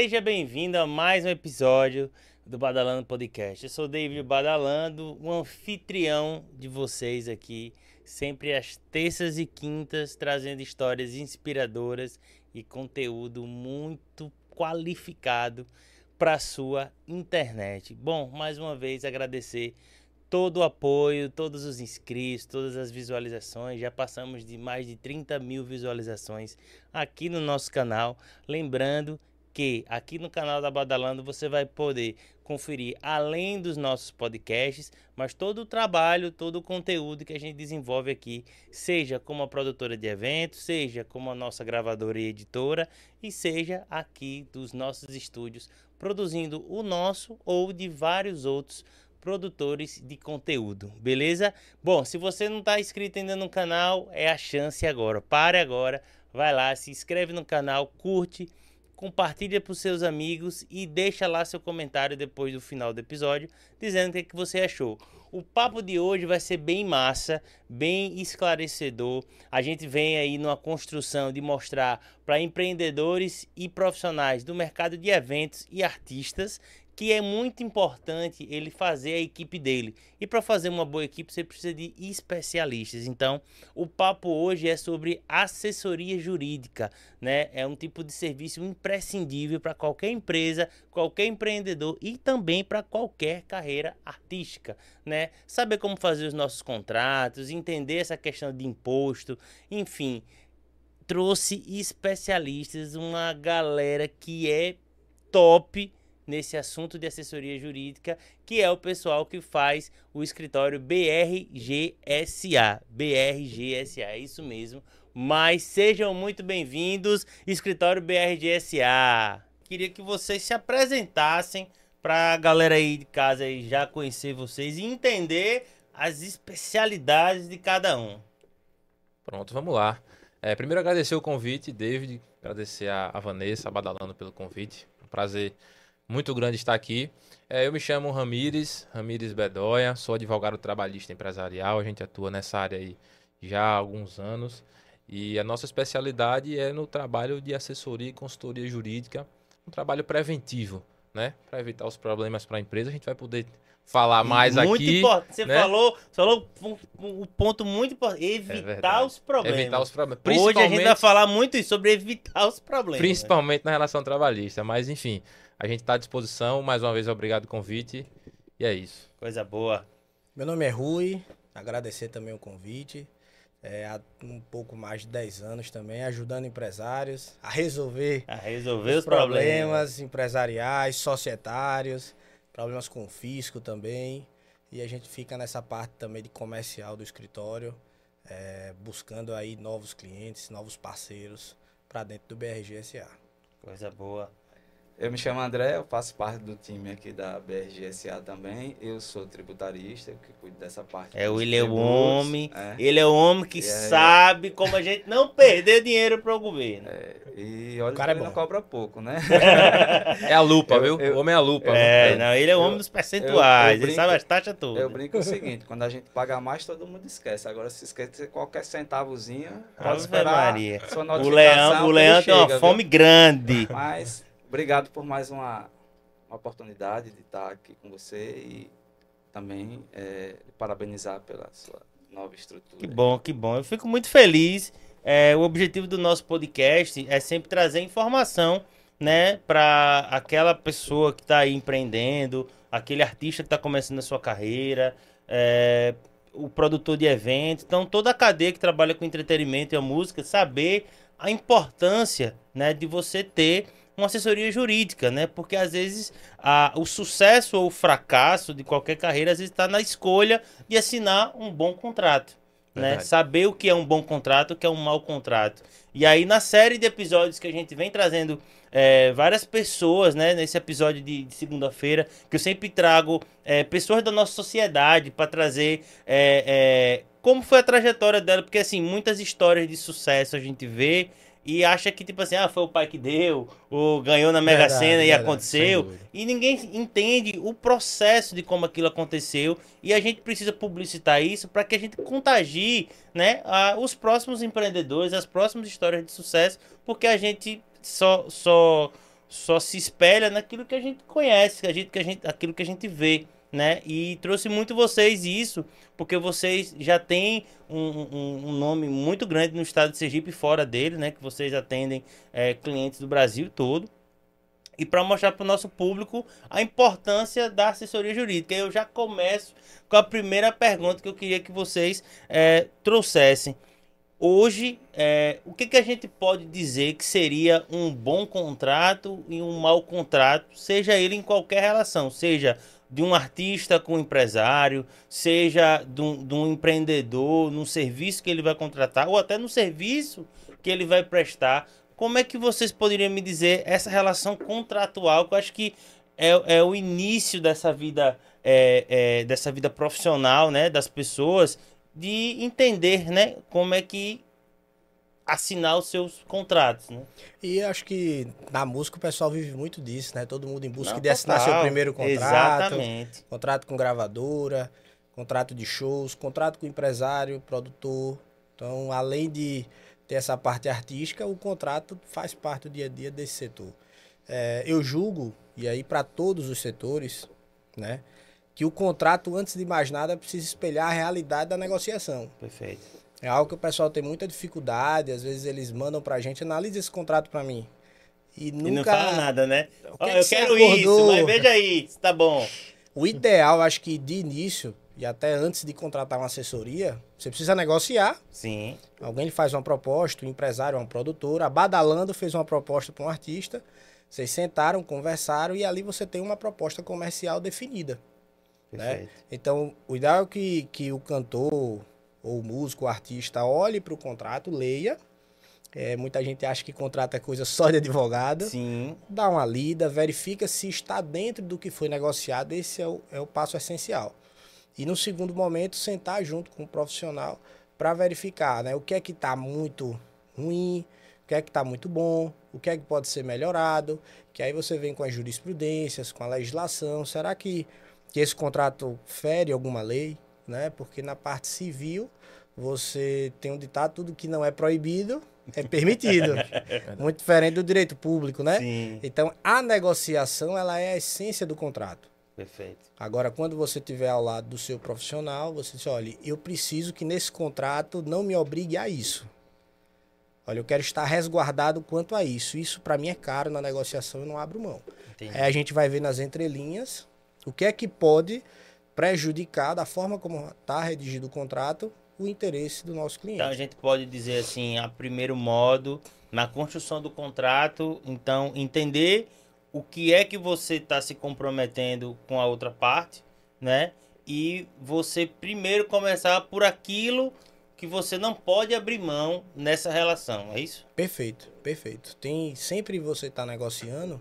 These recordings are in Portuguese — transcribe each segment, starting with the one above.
Seja bem-vindo a mais um episódio do Badalando Podcast. Eu sou o David Badalando, o anfitrião de vocês aqui, sempre às terças e quintas, trazendo histórias inspiradoras e conteúdo muito qualificado para sua internet. Bom, mais uma vez agradecer todo o apoio, todos os inscritos, todas as visualizações. Já passamos de mais de 30 mil visualizações aqui no nosso canal. Lembrando que aqui no canal da Badalando você vai poder conferir além dos nossos podcasts, mas todo o trabalho, todo o conteúdo que a gente desenvolve aqui, seja como a produtora de eventos, seja como a nossa gravadora e editora, e seja aqui dos nossos estúdios produzindo o nosso ou de vários outros produtores de conteúdo, beleza? Bom, se você não está inscrito ainda no canal, é a chance agora. Pare agora, vai lá, se inscreve no canal, curte, compartilha para os seus amigos e deixa lá seu comentário depois do final do episódio, dizendo o que, é que você achou. O papo de hoje vai ser bem massa, bem esclarecedor. A gente vem aí numa construção de mostrar para empreendedores e profissionais do mercado de eventos e artistas que é muito importante ele fazer a equipe dele. E para fazer uma boa equipe, você precisa de especialistas. Então, o papo hoje é sobre assessoria jurídica, né? É um tipo de serviço imprescindível para qualquer empresa, qualquer empreendedor e também para qualquer carreira artística, né? Saber como fazer os nossos contratos, entender essa questão de imposto, enfim, trouxe especialistas, uma galera que é top nesse assunto de assessoria jurídica, que é o pessoal que faz o escritório BRGSA. BRGSA, é isso mesmo. Mas sejam muito bem-vindos, escritório BRGSA. Queria que vocês se apresentassem para a galera aí de casa aí já conhecer vocês e entender as especialidades de cada um. Pronto, vamos lá. É, primeiro agradecer o convite, David, agradecer a, Vanessa, a Badalando pelo convite. Um prazer muito grande estar aqui. É, eu me chamo Ramires, Ramires Bedoya, sou advogado trabalhista empresarial, a gente atua nessa área aí já há alguns anos. E a nossa especialidade é no trabalho de assessoria e consultoria jurídica, um trabalho preventivo, né? Para evitar os problemas para a empresa. A gente vai poder falar mais muito aqui. Importante. Você né? falou, falou um, um, ponto muito importante: evitar é os problemas. Evitar os problemas. Hoje a gente vai falar muito sobre evitar os problemas. Principalmente né? na relação trabalhista. Mas, enfim, a gente está à disposição. Mais uma vez, obrigado pelo convite. E é isso. Coisa boa. Meu nome é Rui. Agradecer também o convite. É, há um pouco mais de 10 anos também, ajudando empresários a resolver, a resolver os, os problemas. problemas empresariais, societários, problemas com fisco também. E a gente fica nessa parte também de comercial do escritório, é, buscando aí novos clientes, novos parceiros para dentro do BRGSA. Coisa boa. Eu me chamo André, eu faço parte do time aqui da BRGSA também. Eu sou tributarista, que cuido dessa parte. É, ele é o homem, é. ele é o homem que é, sabe como a gente não perder dinheiro para o governo. É, e olha o cara que é não cobra pouco, né? é a lupa, eu, viu? Eu, o homem é a lupa. É, não, ele é o homem dos percentuais, brinco, ele sabe as taxas todas. Eu brinco o seguinte, quando a gente paga mais, todo mundo esquece. Agora, se esquece qualquer centavozinho, pode esperar Maria. sua notificação. O Leão, o Leão tem uma fome grande. Mas obrigado por mais uma, uma oportunidade de estar aqui com você e também é, parabenizar pela sua nova estrutura. Que bom, que bom. Eu fico muito feliz. É, o objetivo do nosso podcast é sempre trazer informação, né, para aquela pessoa que está empreendendo, aquele artista que está começando a sua carreira, é, o produtor de eventos, então toda a cadeia que trabalha com entretenimento e a música, saber a importância, né, de você ter uma assessoria jurídica, né? Porque às vezes a, o sucesso ou o fracasso de qualquer carreira às vezes está na escolha de assinar um bom contrato. Né? Saber o que é um bom contrato, o que é um mau contrato. E aí, na série de episódios que a gente vem trazendo é, várias pessoas, né? Nesse episódio de, de segunda-feira, que eu sempre trago é, pessoas da nossa sociedade para trazer é, é, como foi a trajetória dela, porque assim, muitas histórias de sucesso a gente vê e acha que, tipo assim, ah, foi o pai que deu, ou ganhou na Mega Sena e verdade, aconteceu. E ninguém entende o processo de como aquilo aconteceu. E a gente precisa publicitar isso para que a gente contagie né, a, os próximos empreendedores, as próximas histórias de sucesso, porque a gente só, só só se espelha naquilo que a gente conhece, a gente, que a gente, aquilo que a gente vê, né? E trouxe muito vocês isso, porque vocês já têm um, um, um nome muito grande no estado de Sergipe fora dele, né? Que vocês atendem é, clientes do Brasil todo. E para mostrar para o nosso público a importância da assessoria jurídica. Eu já começo com a primeira pergunta que eu queria que vocês é, trouxessem. Hoje, é, o que, que a gente pode dizer que seria um bom contrato e um mau contrato, seja ele em qualquer relação, seja de um artista com um empresário, seja de um, de um empreendedor, num serviço que ele vai contratar, ou até no serviço que ele vai prestar. Como é que vocês poderiam me dizer essa relação contratual, que eu acho que é, é o início dessa vida, é, é, dessa vida profissional, né, das pessoas, de entender, né, como é que assinar os seus contratos, né? E acho que na música o pessoal vive muito disso, né? Todo mundo em busca Não, de assinar total. seu primeiro contrato. Exatamente. Contrato com gravadora, contrato de shows, contrato com empresário, produtor. Então, além de ter essa parte artística, o contrato faz parte do dia a dia desse setor. É, eu julgo, e aí para todos os setores, né? Que o contrato, antes de mais nada, precisa espelhar a realidade da negociação. Perfeito. É algo que o pessoal tem muita dificuldade, às vezes eles mandam pra gente, analisa esse contrato pra mim. E nunca. E não fala nada, né? Que Ó, é que eu quero acordou? isso, mas veja aí, tá bom. O ideal, acho que de início, e até antes de contratar uma assessoria, você precisa negociar. Sim, Alguém lhe faz uma proposta, um empresário, uma produtora, a Badalando fez uma proposta para um artista. Vocês sentaram, conversaram e ali você tem uma proposta comercial definida. Né? Então, o ideal é que, que o cantor, ou músico, o artista, olhe para o contrato, leia. É, muita gente acha que contrato é coisa só de advogado. Sim, Dá uma lida, verifica se está dentro do que foi negociado. Esse é o, é o passo essencial. E no segundo momento, sentar junto com o profissional para verificar né, o que é que está muito ruim, o que é que está muito bom, o que é que pode ser melhorado. Que aí você vem com as jurisprudências, com a legislação. Será que, que esse contrato fere alguma lei? Né? Porque na parte civil você tem um ditado, tudo que não é proibido é permitido. Muito diferente do direito público, né? sim, Então, a negociação, ela é a essência do contrato. perfeito. Agora, quando você estiver ao lado do seu profissional, você diz, olha, eu preciso que nesse contrato não me obrigue a isso. Olha, eu quero estar resguardado quanto a isso. Isso, para mim, é caro na negociação e não abro mão. Entendi. Aí a gente vai ver nas entrelinhas o que é que pode prejudicar, da forma como está redigido o contrato, o interesse do nosso cliente. Então a gente pode dizer assim, a primeiro modo, na construção do contrato, então entender o que é que você está se comprometendo com a outra parte, né? E você primeiro começar por aquilo que você não pode abrir mão nessa relação, é isso? Perfeito, perfeito. Tem sempre você está negociando,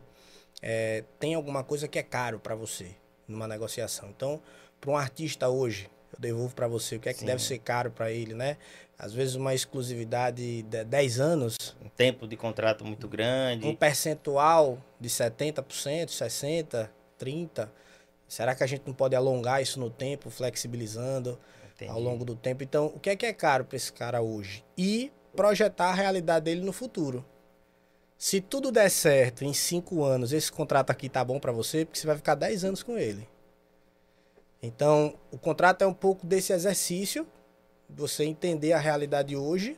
é, tem alguma coisa que é caro para você numa negociação. Então, para um artista hoje, eu devolvo para você o que é que Sim. deve ser caro para ele, né? Às vezes uma exclusividade de 10 anos, Um tempo de contrato muito um grande. percentual de 70%, 60, 30. Será que a gente não pode alongar isso no tempo, flexibilizando? Entendi. ao longo do tempo. Então, o que é que é caro para esse cara hoje? E projetar a realidade dele no futuro. Se tudo der certo em cinco anos, esse contrato aqui tá bom para você, porque você vai ficar 10 anos com ele. Então, o contrato é um pouco desse exercício, você entender a realidade hoje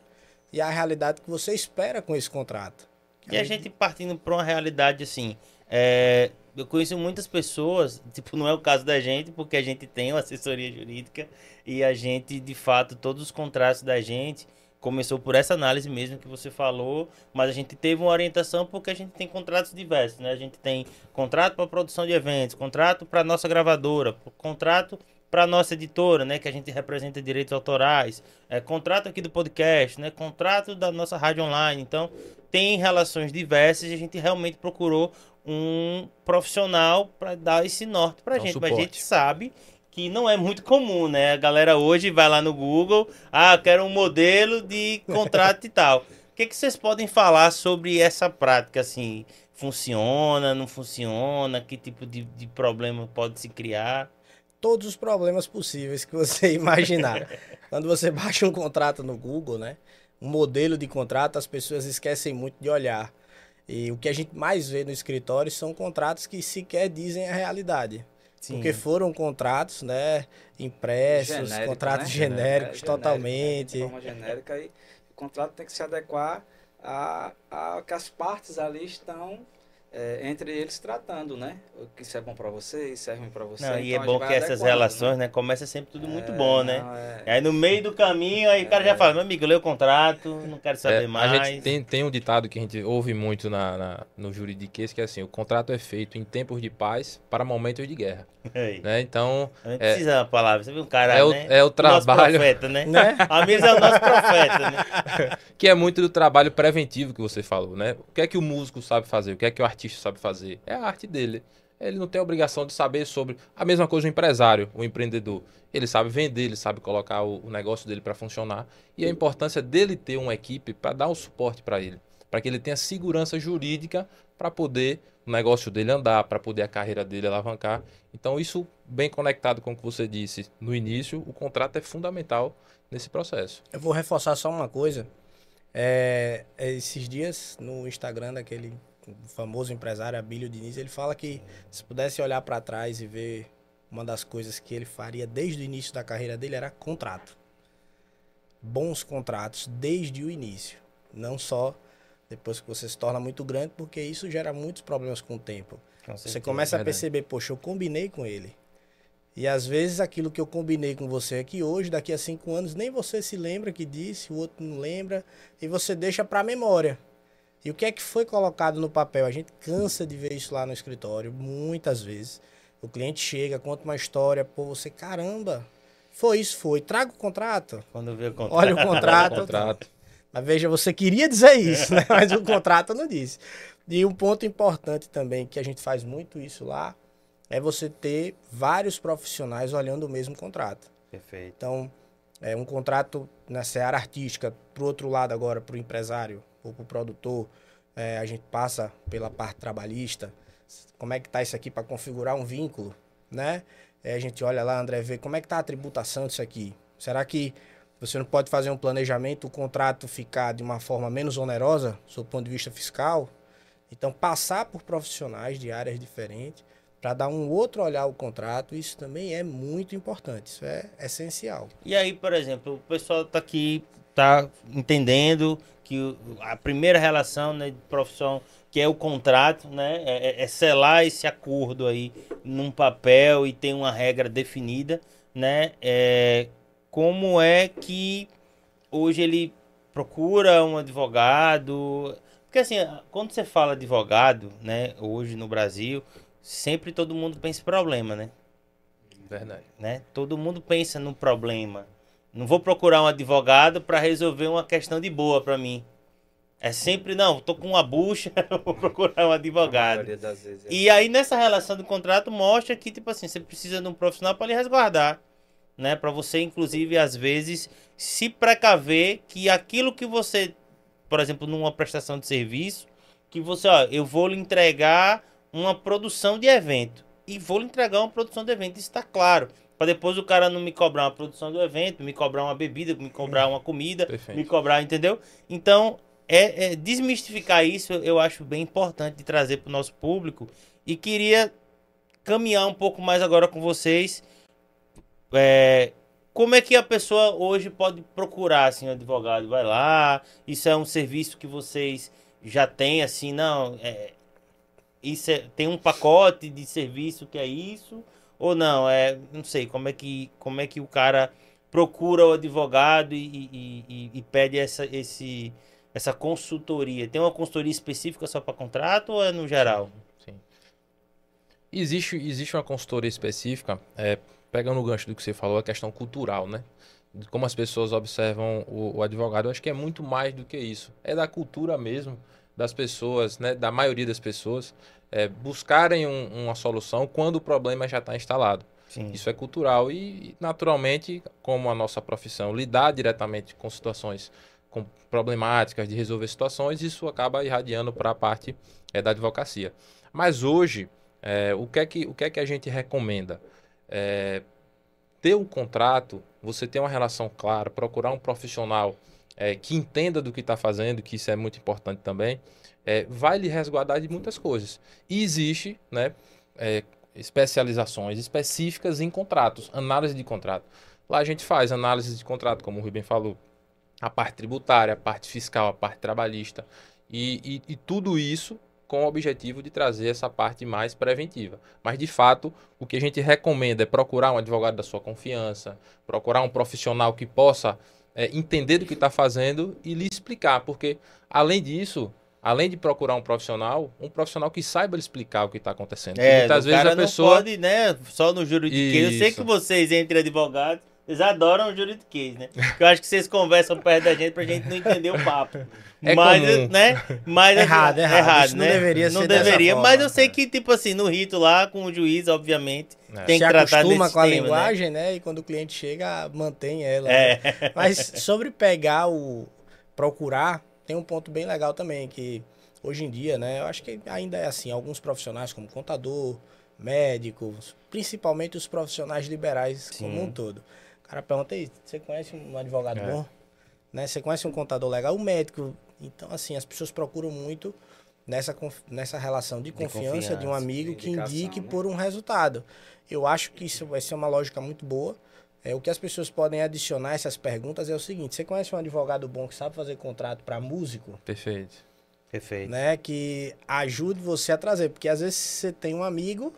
e a realidade que você espera com esse contrato. E a gente partindo para uma realidade assim, é, eu conheço muitas pessoas, tipo, não é o caso da gente, porque a gente tem uma assessoria jurídica e a gente, de fato, todos os contratos da gente começou por essa análise mesmo que você falou, mas a gente teve uma orientação porque a gente tem contratos diversos, né? A gente tem contrato para produção de eventos, contrato para nossa gravadora, contrato para nossa editora, né, que a gente representa direitos autorais, é, contrato aqui do podcast, né, contrato da nossa rádio online. Então, tem relações diversas e a gente realmente procurou um profissional para dar esse norte para um gente. Mas a suporte. gente sabe que não é muito comum, né? A galera hoje vai lá no Google, ah, quero um modelo de contrato e tal. O que, que vocês podem falar sobre essa prática, assim? Funciona, não funciona? Que tipo de, de problema pode se criar? todos os problemas possíveis que você imaginar. Quando você baixa um contrato no Google, né? Um modelo de contrato, as pessoas esquecem muito de olhar. E o que a gente mais vê no escritório são contratos que sequer dizem a realidade. Sim. Porque foram contratos, né, impressos, Genérico, contratos né? genéricos É, genérico, totalmente. De forma genérica e o contrato tem que se adequar a, a que as partes ali estão é, entre eles tratando, né? O que isso é bom para você, isso é ruim para você. Não, e é então a bom que essas relações, né? Começa sempre tudo muito É, bom, né? não, é- Aí no meio do caminho, aí o cara já fala, meu amigo, lê o contrato, não quero saber É, mais. A gente tem, tem um ditado que a gente ouve muito na, na- no juridiquês, que é assim, o contrato é feito em tempos de paz para momentos de guerra. Né? Então, A gente precisa uma palavra, você viu um cara, é o, né? é o Nosso trabalho, profeta, né? Né? Amigos é o nosso profeta, né? que é muito do trabalho preventivo que você falou, né? O que é que o músico sabe fazer? O que é que o artista sabe fazer? É a arte dele. Ele não tem a obrigação de saber sobre a mesma coisa o empresário, o empreendedor. Ele sabe vender, ele sabe colocar o, negócio dele para funcionar e a importância dele ter uma equipe para dar o suporte para ele, para que ele tenha segurança jurídica para poder o negócio dele andar, para poder a carreira dele alavancar. Então isso bem conectado com o que você disse no início, o contrato é fundamental nesse processo. Eu vou reforçar só uma coisa. É, esses dias, no Instagram daquele famoso empresário Abílio Diniz, ele fala que se pudesse olhar para trás e ver uma das coisas que ele faria desde o início da carreira dele era contrato. Bons contratos desde o início. Não só depois que você se torna muito grande, porque isso gera muitos problemas com o tempo. Com Você começa a perceber, poxa, eu combinei com ele. E às vezes aquilo que eu combinei com você aqui hoje, daqui a cinco anos, nem você se lembra que disse, o outro não lembra, e você deixa para memória. E o que é que foi colocado no papel? A gente cansa de ver isso lá no escritório, muitas vezes. O cliente chega, conta uma história, pô, você, caramba, foi isso, foi. Traga o contrato. Quando vê o contrato. Olha o contrato. contrato. Mas veja, você queria dizer isso, né? Mas o contrato não disse. E um ponto importante também, que a gente faz muito isso lá, é você ter vários profissionais olhando o mesmo contrato. Perfeito. Então, é um contrato na seara artística, pro outro lado agora, pro empresário ou pro produtor, é, a gente passa pela parte trabalhista. Como é que tá isso aqui para configurar um vínculo, né? É, a gente olha lá, André, vê como é que tá a tributação disso aqui. Será que você não pode fazer um planejamento, o contrato ficar de uma forma menos onerosa, do ponto de vista fiscal? Então, passar por profissionais de áreas diferentes para dar um outro olhar ao contrato, isso também é muito importante, isso é essencial. E aí, por exemplo, o pessoal tá aqui, tá entendendo que a primeira relação né, de profissão, que é o contrato, né? É, é- é selar esse acordo aí num papel e tem uma regra definida, né? É, como é que hoje ele procura um advogado? Porque assim, quando você fala advogado, né, hoje no Brasil, sempre todo mundo pensa em problema, né? Verdade. né? Todo mundo pensa no problema. Não vou procurar um advogado para resolver uma questão de boa para mim. É sempre, não, tô com uma bucha, vou procurar um advogado. vezes é E aí nessa relação do contrato mostra que tipo assim, você precisa de um profissional para lhe resguardar, né? Para você inclusive às vezes se precaver que aquilo que você, por exemplo, numa prestação de serviço, que você, ó, eu vou lhe entregar uma produção de evento e vou lhe entregar uma produção de evento, isso está claro. Para depois o cara não me cobrar uma produção do evento, me cobrar uma bebida, me cobrar uma comida, Perfeito. me cobrar, entendeu? Então, é, é desmistificar isso eu acho bem importante de trazer para o nosso público e queria caminhar um pouco mais agora com vocês. É, como é que a pessoa hoje pode procurar assim um advogado? Vai lá, isso é um serviço que vocês já têm assim, não? É, isso é- tem um pacote de serviço que é isso ou não? É, não sei como é que como é que o cara procura o advogado e, e- e- e pede essa esse essa consultoria. Tem uma consultoria específica só para contrato ou é no geral? Sim. Existe, existe uma consultoria específica, é, pegando o gancho do que você falou, a questão cultural, né? De como as pessoas observam o, o advogado. Eu acho que é muito mais do que isso. É da cultura mesmo das pessoas, né? Da maioria das pessoas, é, buscarem um- uma solução quando o problema já está instalado. Sim. Isso é cultural e, naturalmente, como a nossa profissão lidar diretamente com situações com problemáticas de resolver situações, isso acaba irradiando para a parte é, da advocacia. Mas hoje, é, o, que é que, o que é que a gente recomenda? É, ter um contrato, você ter uma relação clara, procurar um profissional é, que entenda do que está fazendo, que isso é muito importante também, é, vai lhe resguardar de muitas coisas. E existe, né, é, especializações específicas em contratos, análise de contrato. Lá a gente faz análise de contrato, como o Rubem falou, a parte tributária, a parte fiscal, a parte trabalhista e, e, e tudo isso com o objetivo de trazer essa parte mais preventiva. Mas, de fato, o que a gente recomenda é procurar um advogado da sua confiança, procurar um profissional que possa é, entender do que está fazendo e lhe explicar, porque, além disso, além de procurar um profissional, um profissional que saiba lhe explicar o que está acontecendo. É, muitas vezes a pessoa não pode, né, só no juridiquês. Eu sei que vocês entre advogados, eles adoram o juridiquês, né? eu acho que vocês conversam perto da gente pra gente não entender o papo. É mas, comum. né? Mas, Errado, errado. errado Isso né? não deveria Não ser dessa deveria, forma, mas eu sei né? que, tipo assim, no rito lá, com o juiz, obviamente, É. tem se que tratar acostuma desse com a tema, né? linguagem, né? E quando o cliente chega, mantém ela. né? É. Mas sobre pegar o. procurar, tem um ponto bem legal também, que hoje em dia, né? Eu acho que ainda é assim, alguns profissionais como contador, médicos, principalmente os profissionais liberais Sim. como um todo. O cara pergunta aí, você conhece um advogado É. bom? Né? Você conhece um contador legal? Um médico. Então, assim, as pessoas procuram muito nessa, nessa relação de confiança, de um confiança, amigo que indicação, indique né? por um resultado. Eu acho que isso vai ser uma lógica muito boa. É, o que as pessoas podem adicionar a essas perguntas é o seguinte: você conhece um advogado bom que sabe fazer contrato para músico, Perfeito. Perfeito. né? Que ajude você a trazer, porque às vezes você tem um amigo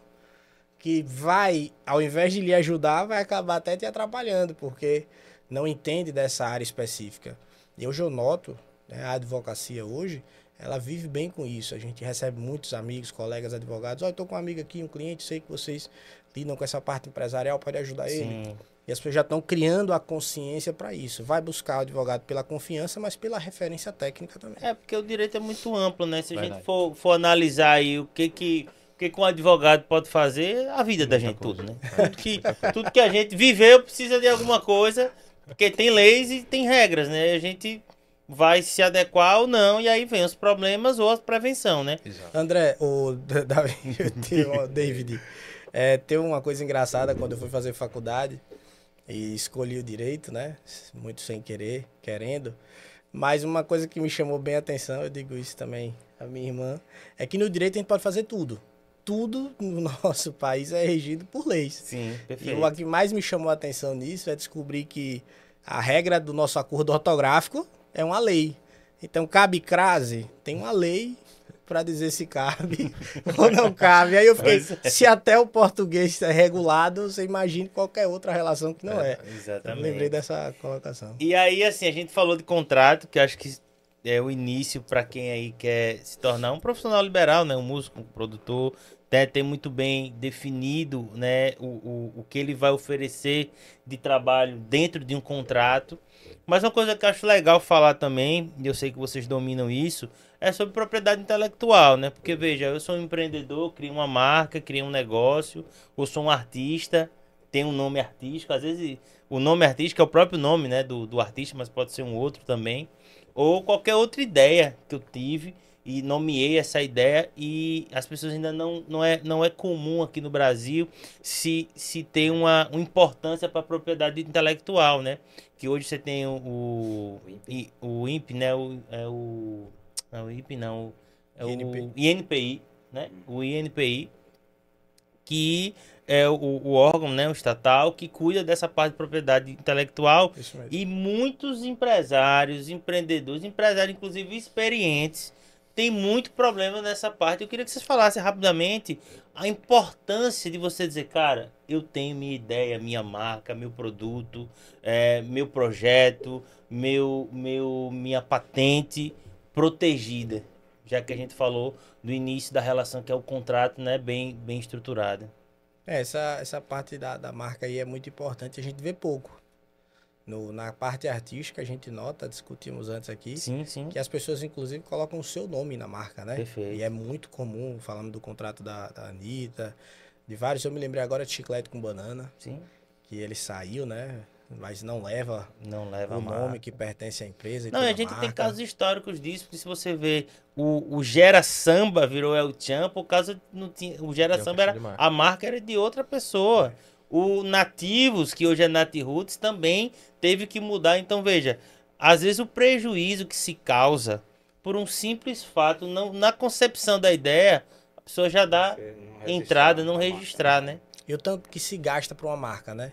que vai, ao invés de lhe ajudar, vai acabar até te atrapalhando, porque não entende dessa área específica. E hoje eu noto, né, a advocacia hoje, ela vive bem com isso. A gente recebe muitos amigos, colegas advogados. Olha, eu tô com um amigo aqui, um cliente, sei que vocês lidam com essa parte empresarial, pode ajudar ele. Sim. E as pessoas já estão criando a consciência para isso. Vai buscar o advogado pela confiança, mas pela referência técnica também. É, porque o direito é muito amplo, né? Se a gente Verdade. for, for analisar aí o que que, o que que um advogado pode fazer, a vida da Muita gente coisa. tudo, né? Tudo que, tudo que a gente viveu precisa de alguma coisa, porque tem leis e tem regras, né? A gente vai se adequar ou não, e aí vem os problemas ou a prevenção, né? Exato. André, o David, é, tem uma coisa engraçada quando eu fui fazer faculdade e escolhi o direito, né? Muito sem querer, querendo. Mas uma coisa que me chamou bem a atenção, eu digo isso também a minha irmã, é que no direito a gente pode fazer tudo. Tudo no nosso país é regido por leis. Sim, E perfeito. o que mais me chamou a atenção nisso é descobrir que a regra do nosso acordo ortográfico é uma lei. Então, cabe crase, tem uma lei para dizer se cabe ou não cabe. Aí eu fiquei, se até o português é regulado, você imagina qualquer outra relação que não é. Eu Exatamente. lembrei dessa colocação. E aí, assim, a gente falou de contrato, que eu acho que é o início para quem aí quer se tornar um profissional liberal, né? Um músico, um produtor, né? ter muito bem definido, né? O, o, o que ele vai oferecer de trabalho dentro de um contrato. Mas uma coisa que eu acho legal falar também, e eu sei que vocês dominam isso, é sobre propriedade intelectual, né? Porque, veja, eu sou um empreendedor, crio uma marca, crio um negócio, ou sou um artista, tenho um nome artístico, às vezes o nome artístico é o próprio nome, né, do, do artista, mas pode ser um outro também, ou qualquer outra ideia que eu tive e nomeei essa ideia e as pessoas ainda não, não, é, não é comum aqui no Brasil se, se ter uma, uma importância para a propriedade intelectual, né? Que hoje você tem o, o, o INPE, né? O, é o, não, o INPE não, é INPI. o INPI, né? O INPI, que é o, o órgão, né, o estatal, que cuida dessa parte de propriedade intelectual Isso mesmo. e muitos empresários, empreendedores, empresários inclusive experientes, têm muito problema nessa parte. Eu queria que vocês falassem rapidamente a importância de você dizer, cara, eu tenho minha ideia, minha marca, meu produto, é, meu projeto, meu, meu, minha patente protegida. Já que a gente falou do início da relação, que é o contrato, né, bem, bem estruturado. É, essa, essa parte da, da marca aí é muito importante, a gente vê pouco. No, na parte artística, a gente nota, discutimos antes aqui, Sim, sim. que as pessoas, inclusive, colocam o seu nome na marca, né? Perfeito. E é muito comum, falando do contrato da, da Anitta, de vários. Eu me lembrei agora de Chiclete com Banana, Sim. que ele saiu, né? Mas não leva Não leva o nome que pertence à empresa. e Não, tem e a gente tem marca. casos históricos disso, porque se você vê o, o Gera Samba virou El Chan, por causa não tinha, o Gera Tem uma Samba era a marca era de outra pessoa. O Nativos, que hoje é Nat Roots, também teve que mudar. Então veja, às vezes o prejuízo que se causa por um simples fato, não, na concepção da ideia, a pessoa já dá não registrar entrada, não uma marca. registrar, né? E o tanto que se gasta para uma marca, né?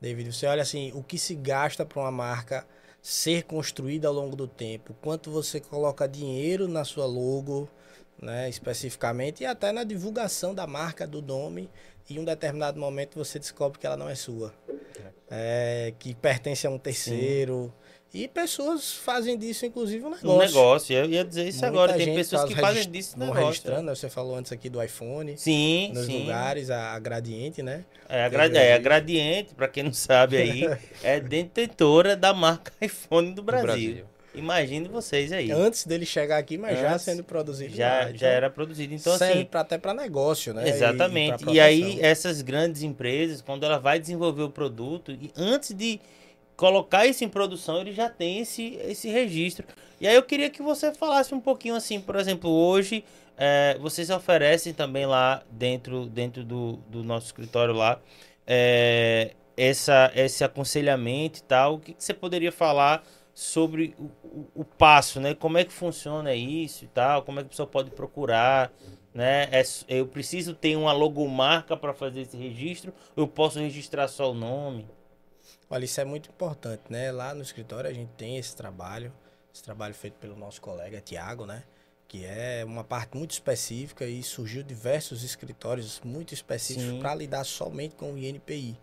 David, você olha assim, o que se gasta para uma marca ser construída ao longo do tempo, quanto você coloca dinheiro na sua logo, né, especificamente, e até na divulgação da marca, do nome, e em um determinado momento você descobre que ela não é sua, É, que pertence a um terceiro. E pessoas fazem disso, inclusive, um negócio. Um negócio, eu ia dizer isso Muita agora. Tem pessoas que fazem disso negócio. registrando, né? você falou antes aqui do iPhone, Sim, nos sim. lugares, a, a Gradiente, né? É a, gra- é, a. Gradiente, pra quem não sabe aí, é detentora da marca iPhone do do Brasil. Imagine vocês aí. Antes dele chegar aqui, mas já Antes, sendo produzido. Já, já era produzido. Então, serve assim, pra, até para negócio, né? Exatamente. pra E, aí, proteção. essas grandes empresas, quando ela vai desenvolver o produto, e antes de colocar isso em produção, ele já tem esse, esse registro. E aí eu queria que você falasse um pouquinho assim, por exemplo, hoje é, vocês oferecem também lá dentro, dentro do, do nosso escritório lá é, essa, esse aconselhamento e tal. O que, que você poderia falar sobre o, o, o passo, né? Como é que funciona isso e tal? Como é que a pessoa pode procurar? né? É eu preciso ter uma logomarca para fazer esse registro? Eu posso registrar só o nome? Olha, isso é muito importante, né? Lá no escritório a gente tem esse trabalho, esse trabalho feito pelo nosso colega Tiago, né? Que é uma parte muito específica e surgiu diversos escritórios muito específicos para lidar somente com o INPI.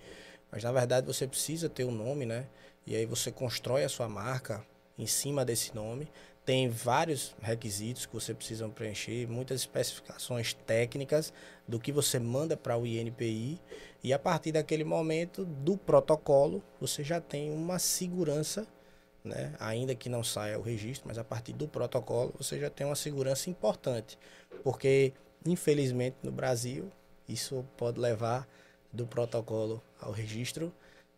Mas na verdade você precisa ter o nome, né? E aí você constrói a sua marca em cima desse nome. Tem vários requisitos que você precisa preencher, muitas especificações técnicas do que você manda para o INPI. E a partir daquele momento do protocolo, você já tem uma segurança, né? ainda que não saia o registro, mas a partir do protocolo você já tem uma segurança importante. Porque, infelizmente, no Brasil, isso pode levar do protocolo ao registro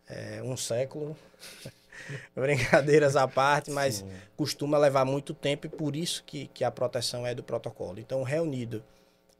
é, um século. Brincadeiras à parte, mas Sim. costuma levar muito tempo e por isso que, que a proteção é do protocolo. Então, reunido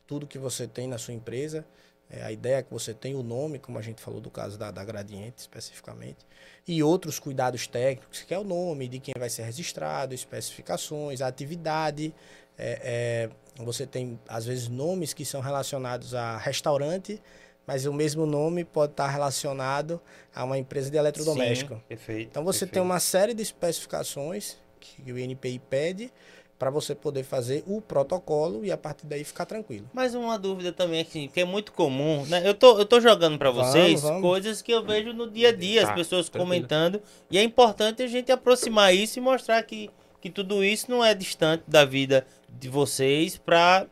tudo que você tem na sua empresa, é, a ideia que você tem, o nome, como a gente falou do caso da, da Gradiente especificamente, e outros cuidados técnicos, que é o nome de quem vai ser registrado, especificações, atividade. é, é, você tem, às vezes, nomes que são relacionados a restaurante, mas o mesmo nome pode estar relacionado a uma empresa de eletrodoméstico. Sim, perfeito. Então você tem perfeito. uma série de especificações que o INPI pede para você poder fazer o protocolo e a partir daí ficar tranquilo. Mas uma dúvida também aqui, que é muito comum, né? Eu tô, eu tô jogando para Vamos, vocês vamos. coisas que eu vejo no dia a dia, as Tá, pessoas tranquilo. comentando, e é importante a gente aproximar isso e mostrar que, que tudo isso não é distante da vida de vocês para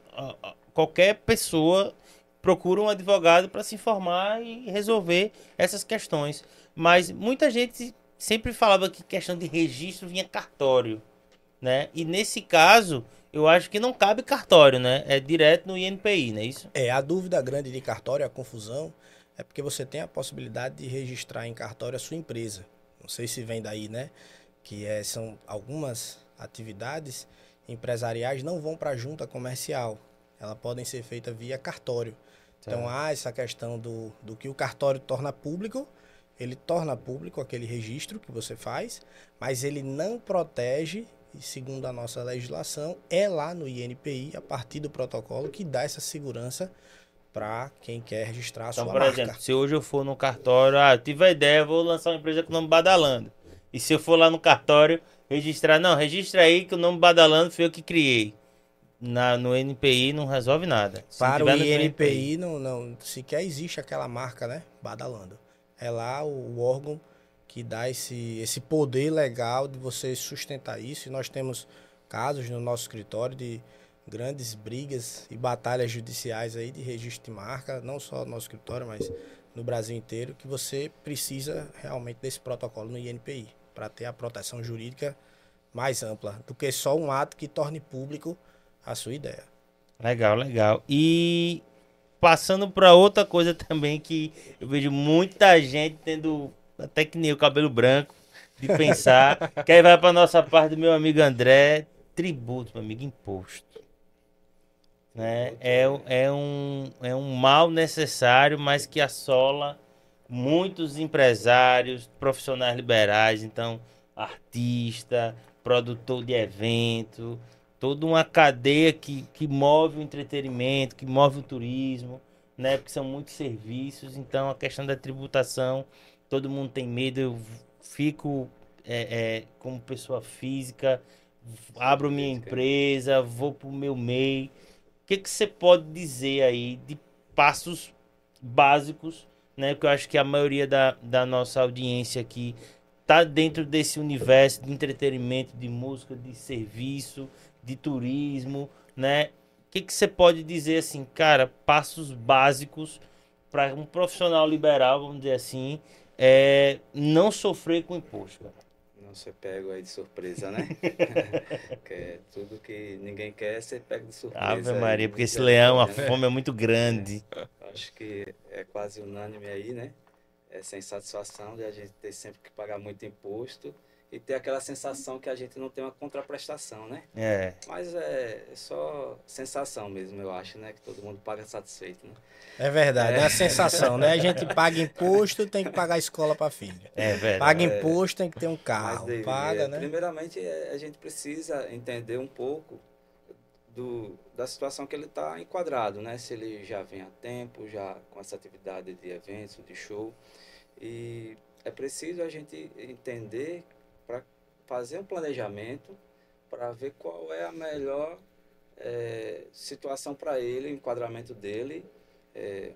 qualquer pessoa procura um advogado para se informar e resolver essas questões. Mas muita gente sempre falava que questão de registro vinha cartório, né? E nesse caso, eu acho que não cabe cartório, né? É direto no INPI, não é isso? É, a dúvida grande de cartório, a confusão, é porque você tem a possibilidade de registrar em cartório a sua empresa. Não sei se vem daí, né? Que é, são algumas atividades empresariais não vão para a junta comercial. Elas podem ser feitas via cartório. Então há essa questão do, do que o cartório torna público, ele torna público aquele registro que você faz, mas ele não protege, e segundo a nossa legislação, é lá no INPI, a partir do protocolo, que dá essa segurança para quem quer registrar a Então, sua por marca. exemplo, se hoje eu for no cartório, ah, tive a ideia, vou lançar uma empresa com o nome Badalando. E se eu for lá no cartório registrar, não, registra aí que o nome Badalando foi eu que criei. Na, no NPI não resolve nada. Se Para o INPI, não, não sequer existe aquela marca, né? Badalando. É lá o, o órgão que dá esse, esse poder legal de você sustentar isso. E nós temos casos no nosso escritório de grandes brigas e batalhas judiciais aí de registro de marca, não só no nosso escritório, mas no Brasil inteiro, que você precisa realmente desse protocolo no INPI para ter a proteção jurídica mais ampla do que só um ato que torne público a sua ideia. Legal, legal. E passando para outra coisa também que eu vejo muita gente tendo até que nem o cabelo branco de pensar, que aí vai para nossa parte do meu amigo André, tributo, meu amigo, imposto. Né? É, é, um, é um mal necessário, mas que assola muitos empresários, profissionais liberais, então artista, produtor de evento, toda uma cadeia que, que move o entretenimento, que move o turismo, né? Porque são muitos serviços, então a questão da tributação, todo mundo tem medo, eu fico é, é, como pessoa física, abro minha empresa, vou pro meu MEI. O que, que você pode dizer aí de passos básicos, né? Porque eu acho que a maioria da, da nossa audiência aqui tá dentro desse universo de entretenimento, de música, de serviço, de turismo, né? O que, que você pode dizer assim, cara, passos básicos para um profissional liberal, vamos dizer assim, é, não sofrer com imposto, cara? Não ser pego aí de surpresa, né? que é tudo que ninguém quer ser pego de surpresa. Ave Maria, porque esse leão, a né? fome é muito grande. Acho que é quase unânime aí, né? Essa insatisfação de a gente ter sempre que pagar muito imposto e ter aquela sensação que a gente não tem uma contraprestação, né? É. Mas é só sensação mesmo, eu acho, né? Que todo mundo paga satisfeito, né? É verdade, é a sensação, né? A gente paga imposto, tem que pagar escola para filho. É verdade. Paga imposto, tem que ter um carro. Paga, é, né? Primeiramente, é, a gente precisa entender um pouco do, da situação que ele está enquadrado, né? Se ele já vem há tempo, já com essa atividade de eventos, de show. E é preciso a gente entender para fazer um planejamento para ver qual é a melhor é, situação para ele, o enquadramento dele, é,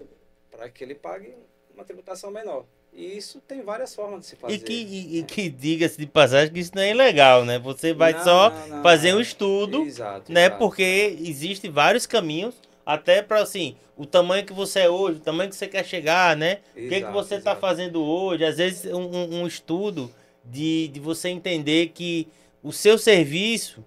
para que ele pague uma tributação menor. E isso tem várias formas de se fazer. E que, e, que diga-se de passagem que isso não é ilegal, né? Você vai Não, só não, não, fazer um é. estudo, Exato, né? exato. Porque existem vários caminhos, até para assim, o tamanho que você é hoje, o tamanho que você quer chegar, né? O que, que Exato, você está fazendo hoje? Às vezes um- um estudo de, de você entender que o seu serviço,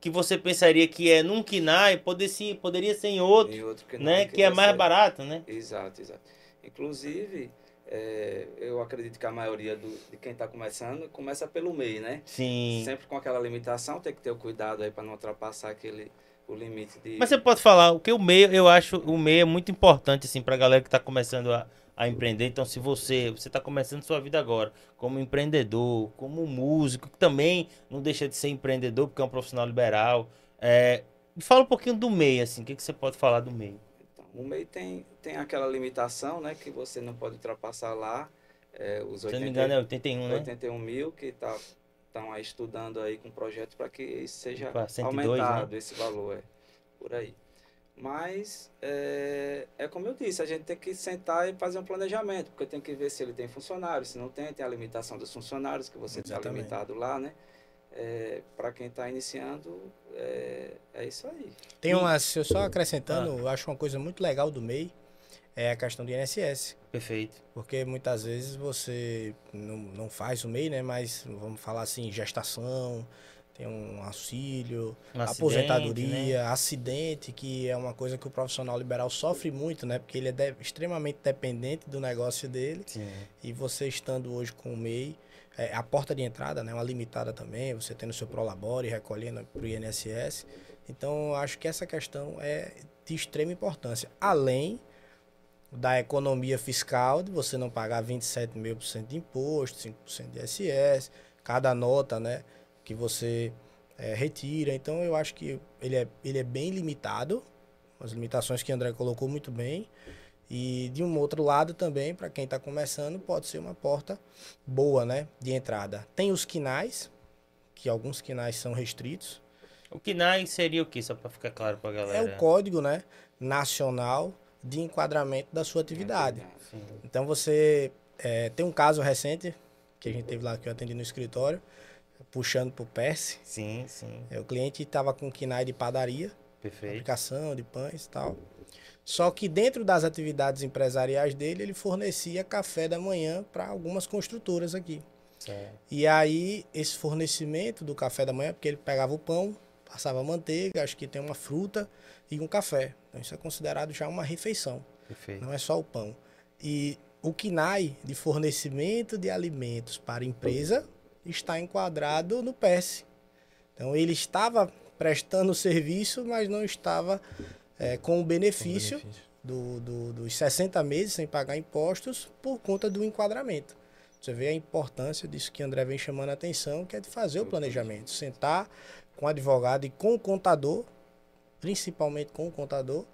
que você pensaria que é num KINAI, poderia, ser- poderia ser em outro, E outro que né? Que é você- mais barato, né? Exato, exato. Inclusive, é, eu acredito que a maioria do, de quem está começando começa pelo MEI, né? Sim. Sempre com aquela limitação, tem que ter o cuidado aí para não ultrapassar aquele, o limite de... Mas você pode falar, o que o meio, eu acho o meio é muito importante, assim, pra galera que tá começando a, a empreender. Então, se você, você tá começando sua vida agora, como empreendedor, como músico, que também não deixa de ser empreendedor, porque é um profissional liberal. É, fala um pouquinho do meio, assim, o que, que você pode falar do meio? Então, o MEI tem, tem aquela limitação, né? Que você não pode ultrapassar lá é, os Se eu não 80, me engano, é 81, né? 81 mil que tá, estão aí estudando aí com projetos para que isso seja Pra 102, aumentado, né? esse valor, é, por aí. Mas é, é como eu disse, a gente tem que sentar e fazer um planejamento, porque tem que ver se ele tem funcionários, se não tem, tem a limitação dos funcionários, que você está limitado lá, né? para quem está iniciando, é, é isso aí. Tem uma, se eu só acrescentando, eu acho uma coisa muito legal do MEI, é a questão do INSS. Perfeito. Porque muitas vezes você não, não faz o MEI, né? Mas vamos falar assim, gestação, tem um auxílio, Um acidente, aposentadoria, né? acidente, que é uma coisa que o profissional liberal sofre muito, né? Porque ele é de- extremamente dependente do negócio dele. Sim. E você estando hoje com o MEI, é, a porta de entrada, né, uma limitada também, você tendo seu Prolabore, recolhendo para o INSS. Então, acho que essa questão é de extrema importância. Além da economia fiscal, de você não pagar 27 mil por cento de imposto, 5% de ISS, cada nota, né, que você é, retira. Então, eu acho que ele é, ele é bem limitado, as limitações que o André colocou muito bem. E de um outro lado também, para quem está começando, pode ser uma porta boa, né, de entrada. Tem os quinais, que alguns quinais são restritos. O KINAI seria o que, só pra ficar claro pra É galera? o código, né, nacional de enquadramento da sua atividade. Sim. Então você é, tem um caso recente que a gente teve lá que eu atendi no escritório, puxando para o PERS. Sim, sim. É, o cliente estava com quinai de padaria, Perfeito. fabricação de pães e tal. Só que dentro das atividades empresariais dele, ele fornecia café da manhã para algumas construtoras aqui. Certo. E aí, esse fornecimento do café da manhã, porque ele pegava o pão, passava manteiga, acho que tem uma fruta e um café. Então, isso é considerado já uma refeição, Perfeito. não é só o pão. E o KINAI de fornecimento de alimentos para empresa está enquadrado no PES. Então, ele estava prestando serviço, mas não estava eh, com o benefício, do, do- dos 60 meses sem pagar impostos por conta do enquadramento. Você vê a importância disso que André vem chamando a atenção, que é de fazer o planejamento. Sentar com o advogado e com o contador, principalmente com o contador,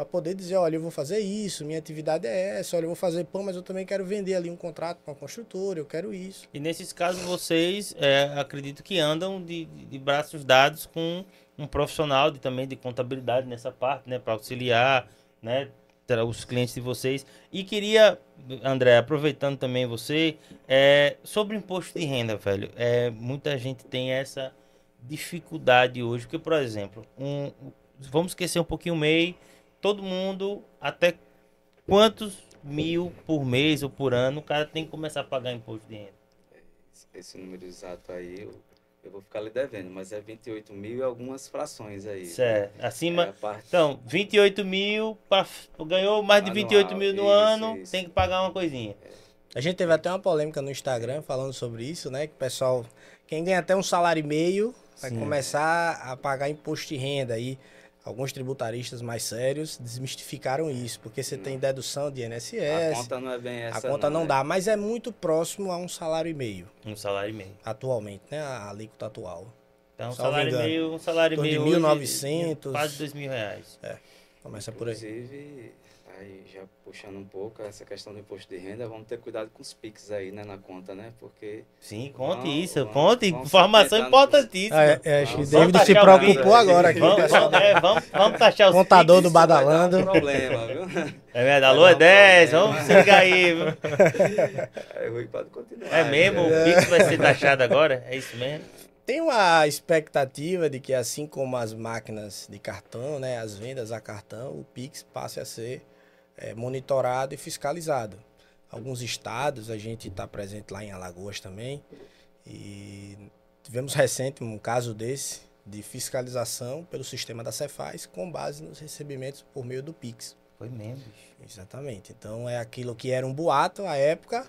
para poder dizer, olha, eu vou fazer isso, minha atividade é essa, olha, eu vou fazer pão, mas eu também quero vender ali um contrato para uma construtora, eu quero isso. E nesses casos vocês, é, acredito que andam de, de braços dados com um profissional de, também de contabilidade nessa parte, né, para auxiliar, né, os clientes de vocês. E queria, André, aproveitando também você, é, sobre imposto de renda, velho, é, muita gente tem essa dificuldade hoje, porque, por exemplo, um, vamos esquecer um pouquinho o MEI, todo mundo, até quantos mil por mês ou por ano, o cara tem que começar a pagar imposto de renda? Esse número exato aí, eu, eu vou ficar lhe devendo, mas é 28 mil e algumas frações aí. Certo. Acima. É parte- Então, 28 mil, pra, ganhou mais de Anual, 28 mil no isso, ano, isso. tem que pagar uma coisinha. A gente teve até uma polêmica no Instagram falando sobre isso, né? Que o pessoal, quem ganha até um salário e meio, vai Sim. começar a pagar imposto de renda aí. Alguns tributaristas mais sérios desmistificaram isso, porque você tem dedução de A INSS, conta não é bem a essa. conta não né? dá, mas é muito próximo a um salário e meio, Um salário e meio. atualmente, né? A alíquota atual. Então, um salário e meio, um salário e de meio. hoje, 1.900. Quase 2 mil reais. Começa por aí. Inclusive, aí já puxando um pouco essa questão do imposto de renda, vamos ter cuidado com os PIX aí, né, na conta, né? Porque Sim, conte Vamos- isso, vamos- conte. vamos Informação importantíssima. Ah, é, é, acho que David se o preocupou agora aqui, Vamos, é, vamos, vamos taxar os Contador Pix. do Badalando. Um problema, viu? É verdade, alô, Vai é dar um 10, problema. vamos se ligar aí. viu? O Rui pode continuar. É mesmo? O né? Pix vai ser taxado agora? É isso mesmo? Tem uma expectativa de que, assim como as máquinas de cartão, né, as vendas a cartão, o Pix passe a ser é, monitorado e fiscalizado. Alguns estados, a gente está presente lá em Alagoas também, e tivemos recente um caso desse de fiscalização pelo sistema da Cefaz com base nos recebimentos por meio do Pix. Foi mesmo. Exatamente. Então é aquilo que era um boato à época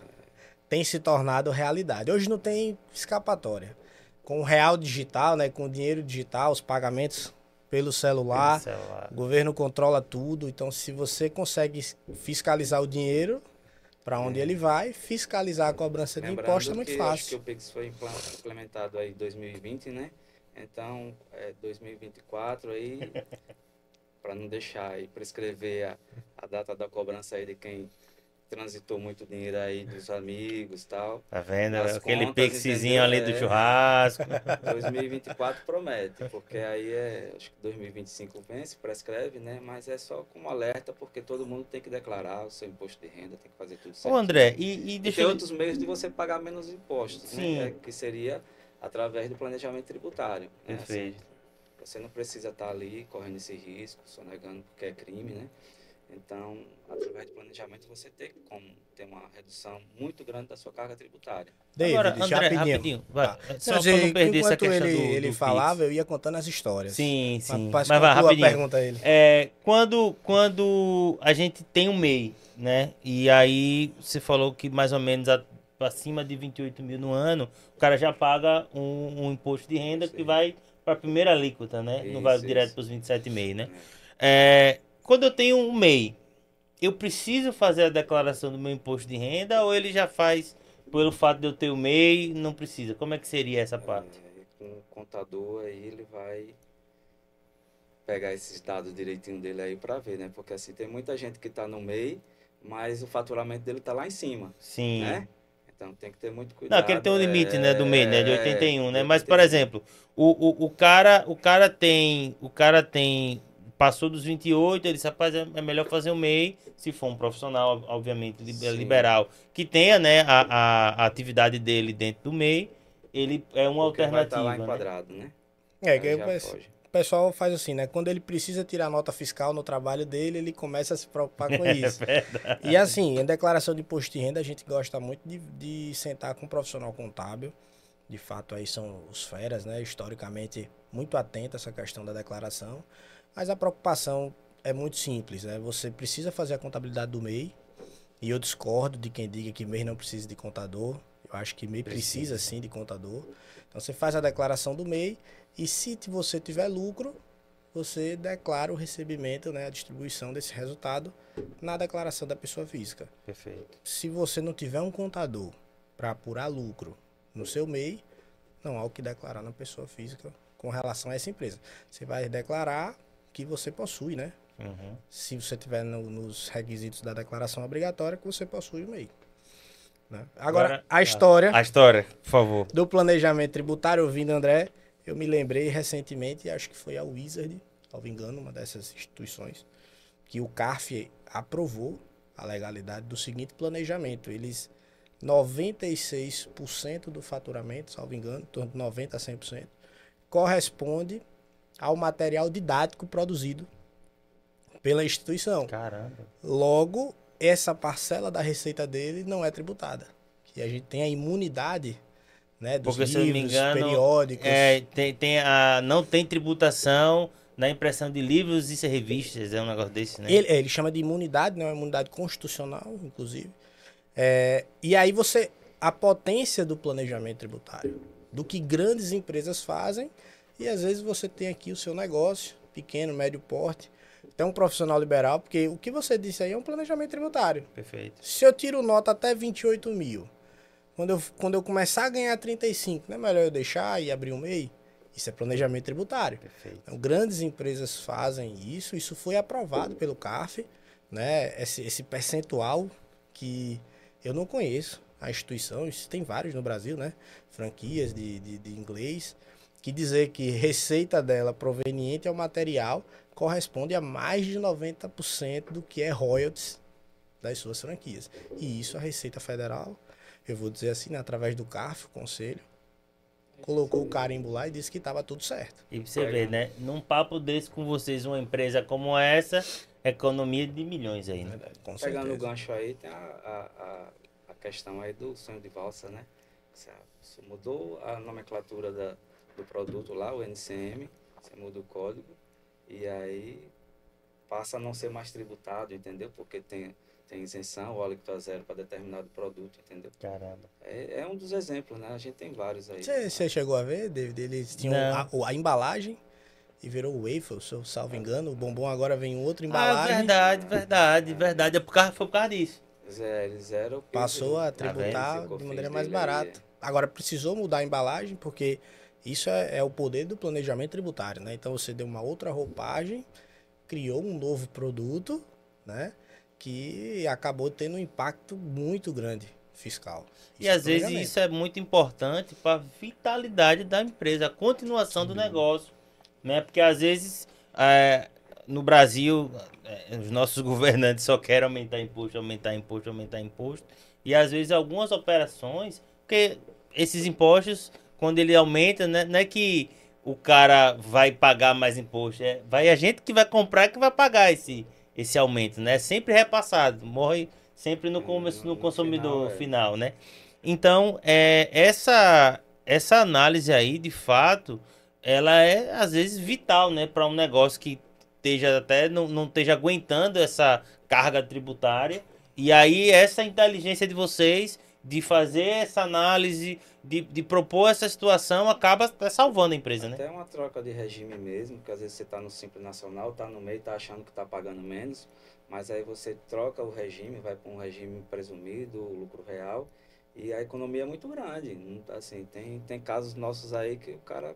tem se tornado realidade. Hoje não tem escapatória. Com o real digital, né, com o dinheiro digital, os pagamentos pelo celular, Pelo celular. o governo controla tudo. Então se você consegue fiscalizar o dinheiro para onde ele vai, fiscalizar a cobrança de Lembrando imposto é muito que Acho que fácil. o Pix foi implementado aí em 2020, né? Então, é 2024 aí, para não deixar aí prescrever a, a data da cobrança aí de quem transitou muito dinheiro aí dos amigos e tal. Tá vendo? As Aquele contas, pixizinho ali do É. churrasco. 2024 promete, porque aí é, acho que 2025 vence, prescreve, né? Mas é só como alerta, porque todo mundo tem que declarar o seu imposto de renda, tem que fazer tudo certo. Ô, André, e, e E deixa tem eu... outros meios de você pagar menos impostos, Sim. né? Que seria através do planejamento tributário. Né? Perfeito. Assim, você não precisa estar ali correndo esse risco, sonegando porque é crime, né? Então, através do planejamento, você tem como ter uma redução muito grande da sua carga tributária. David, Agora, André, rapidinho. rapidinho. Vai. Tá. Só dizer, não perder essa questão ele, do, ele do falava, Pix. eu ia contando as histórias. Sim, sim. Mas, Mas, vai, rapidinho. pergunta a ele. É, quando, quando a gente tem um MEI, né? E aí você falou que mais ou menos a- acima de 28 mil no ano, o cara já paga um, um imposto de renda que Sim. vai para a primeira alíquota, né? Não vai Isso, direto isso. para os 27,5, né? É, quando eu tenho um MEI, eu preciso fazer a declaração do meu imposto de renda ou ele já faz pelo fato de eu ter o MEI, não precisa? Como é que seria essa parte? É, com o contador aí ele vai pegar esses dados direitinho dele aí para ver, né? Porque assim, tem muita gente que está no MEI, mas o faturamento dele está lá em cima, Sim. né? Então tem que ter muito cuidado. Não, que ele tem um limite, né, do MEI, né, de É, 81, né? de Mas, por 81. exemplo, o, o, o cara, o cara tem, o cara tem, passou dos 28, ele disse, rapaz, é é melhor fazer um MEI, se for um profissional, obviamente, Sim. liberal, que tenha, né, a, a, atividade dele dentro do MEI, ele é uma Porque vai estar alternativa, lá né? enquadrado, né? É, que o pessoal faz assim, né? Quando ele precisa tirar nota fiscal no trabalho dele, ele começa a se preocupar com isso. E assim, em declaração de imposto de renda, a gente gosta muito de, de sentar com um profissional contábil. De fato, aí são os feras, né? Historicamente, muito atento a essa questão da declaração. Mas a preocupação é muito simples, né? Você precisa fazer a contabilidade do MEI. E eu discordo de quem diga que MEI não precisa de contador. Eu acho que MEI precisa, Precisa. sim de contador. Então você faz a declaração do MEI e se você tiver lucro, você declara o recebimento, né, a distribuição desse resultado na declaração da pessoa física. Perfeito. Se você não tiver um contador para apurar lucro no seu MEI, não há o que declarar na pessoa física com relação a essa empresa. Você vai declarar que você possui, né? Uhum. Se você tiver no- nos requisitos da declaração obrigatória, que você possui o MEI. né? Agora, Agora, a história A história, por favor. do planejamento tributário, ouvindo André, eu me lembrei recentemente, acho que foi a Wizard, salvo engano, uma dessas instituições, que o CARF aprovou a legalidade do seguinte planejamento. Eles, 96% do faturamento, salvo engano, em torno de 90% a 100%, corresponde ao material didático produzido pela instituição. Caramba. Logo, essa parcela da receita dele não é tributada. Que a gente tem a imunidade né, dos Porque, se eu não me livros, engano, periódicos. É, tem, tem a, não tem tributação na impressão de livros e revistas, é um negócio desse, né? Ele, é, ele chama de imunidade, não é uma imunidade constitucional, inclusive. É, e aí você. A potência do planejamento tributário, do que grandes empresas fazem, e às vezes você tem aqui o seu negócio, pequeno, médio porte, tem um profissional liberal, porque o que você disse aí é um planejamento tributário. Perfeito. Se eu tiro nota até 28 mil, quando eu, quando eu começar a ganhar 35, não é melhor eu deixar e abrir um MEI? Isso é planejamento tributário. Perfeito. Então, grandes empresas fazem isso, isso foi aprovado pelo CARF, né? Esse, esse percentual que eu não conheço, a instituição, isso tem vários no Brasil, né? Franquias de, de, de inglês, que dizer que receita dela proveniente ao material corresponde a mais de 90% do que é royalties das suas franquias. E isso a Receita Federal, eu vou dizer assim, né, através do CARF, o conselho, colocou o carimbo lá e disse que estava tudo certo. E pra você ver, né? Num papo desse com vocês, uma empresa como essa, economia de milhões aí, né? Com Pegando o gancho aí, tem a, a, a, questão aí do sonho de valsa, né? Você, você mudou a nomenclatura da, do produto lá, o NCM, você muda o código, e aí passa a não ser mais tributado, entendeu? Porque tem, tem isenção, o alíquota zero para determinado produto, entendeu? Caramba. É, é um dos exemplos, né? A gente tem vários aí. Você, chegou a ver, David? Eles tinham a, a embalagem e virou waffle, se eu salvo engano. O bombom agora vem outra Ah, embalagem. verdade, verdade, verdade. É por causa, foi por causa disso. Eles, é, eles eram o peso passou a Tá tributar Ficou de maneira mais dele aí, barata. Agora precisou mudar a embalagem, porque isso é, é o poder do planejamento tributário, né? Então você deu uma outra roupagem, criou um novo produto, né? Que acabou tendo um impacto muito grande fiscal. E Isso é às vezes isso é muito importante para a vitalidade da empresa, a continuação do negócio. Né? Porque às vezes é, no Brasil é, os nossos governantes só querem aumentar imposto, aumentar imposto, aumentar imposto. E às vezes algumas operações, porque esses impostos, quando ele aumenta, né, não é que o cara vai pagar mais imposto, é, vai a gente que vai comprar que vai pagar esse, esse aumento, né? Sempre repassado, morre sempre no, No- consumidor final, é. final, né? Então, é, essa, essa análise aí, de fato, ela é às vezes vital, né, para um negócio que esteja até não, não esteja aguentando essa carga tributária. E aí essa inteligência de vocês de fazer essa análise, de, de propor essa situação, acaba até salvando a empresa, né? Até uma troca de regime mesmo, porque às vezes você está no Simples Nacional, está no meio, está achando que está pagando menos, mas aí você troca o regime, vai para um regime presumido, lucro real, e a economia é muito grande. Assim, tem, tem casos nossos aí que o cara,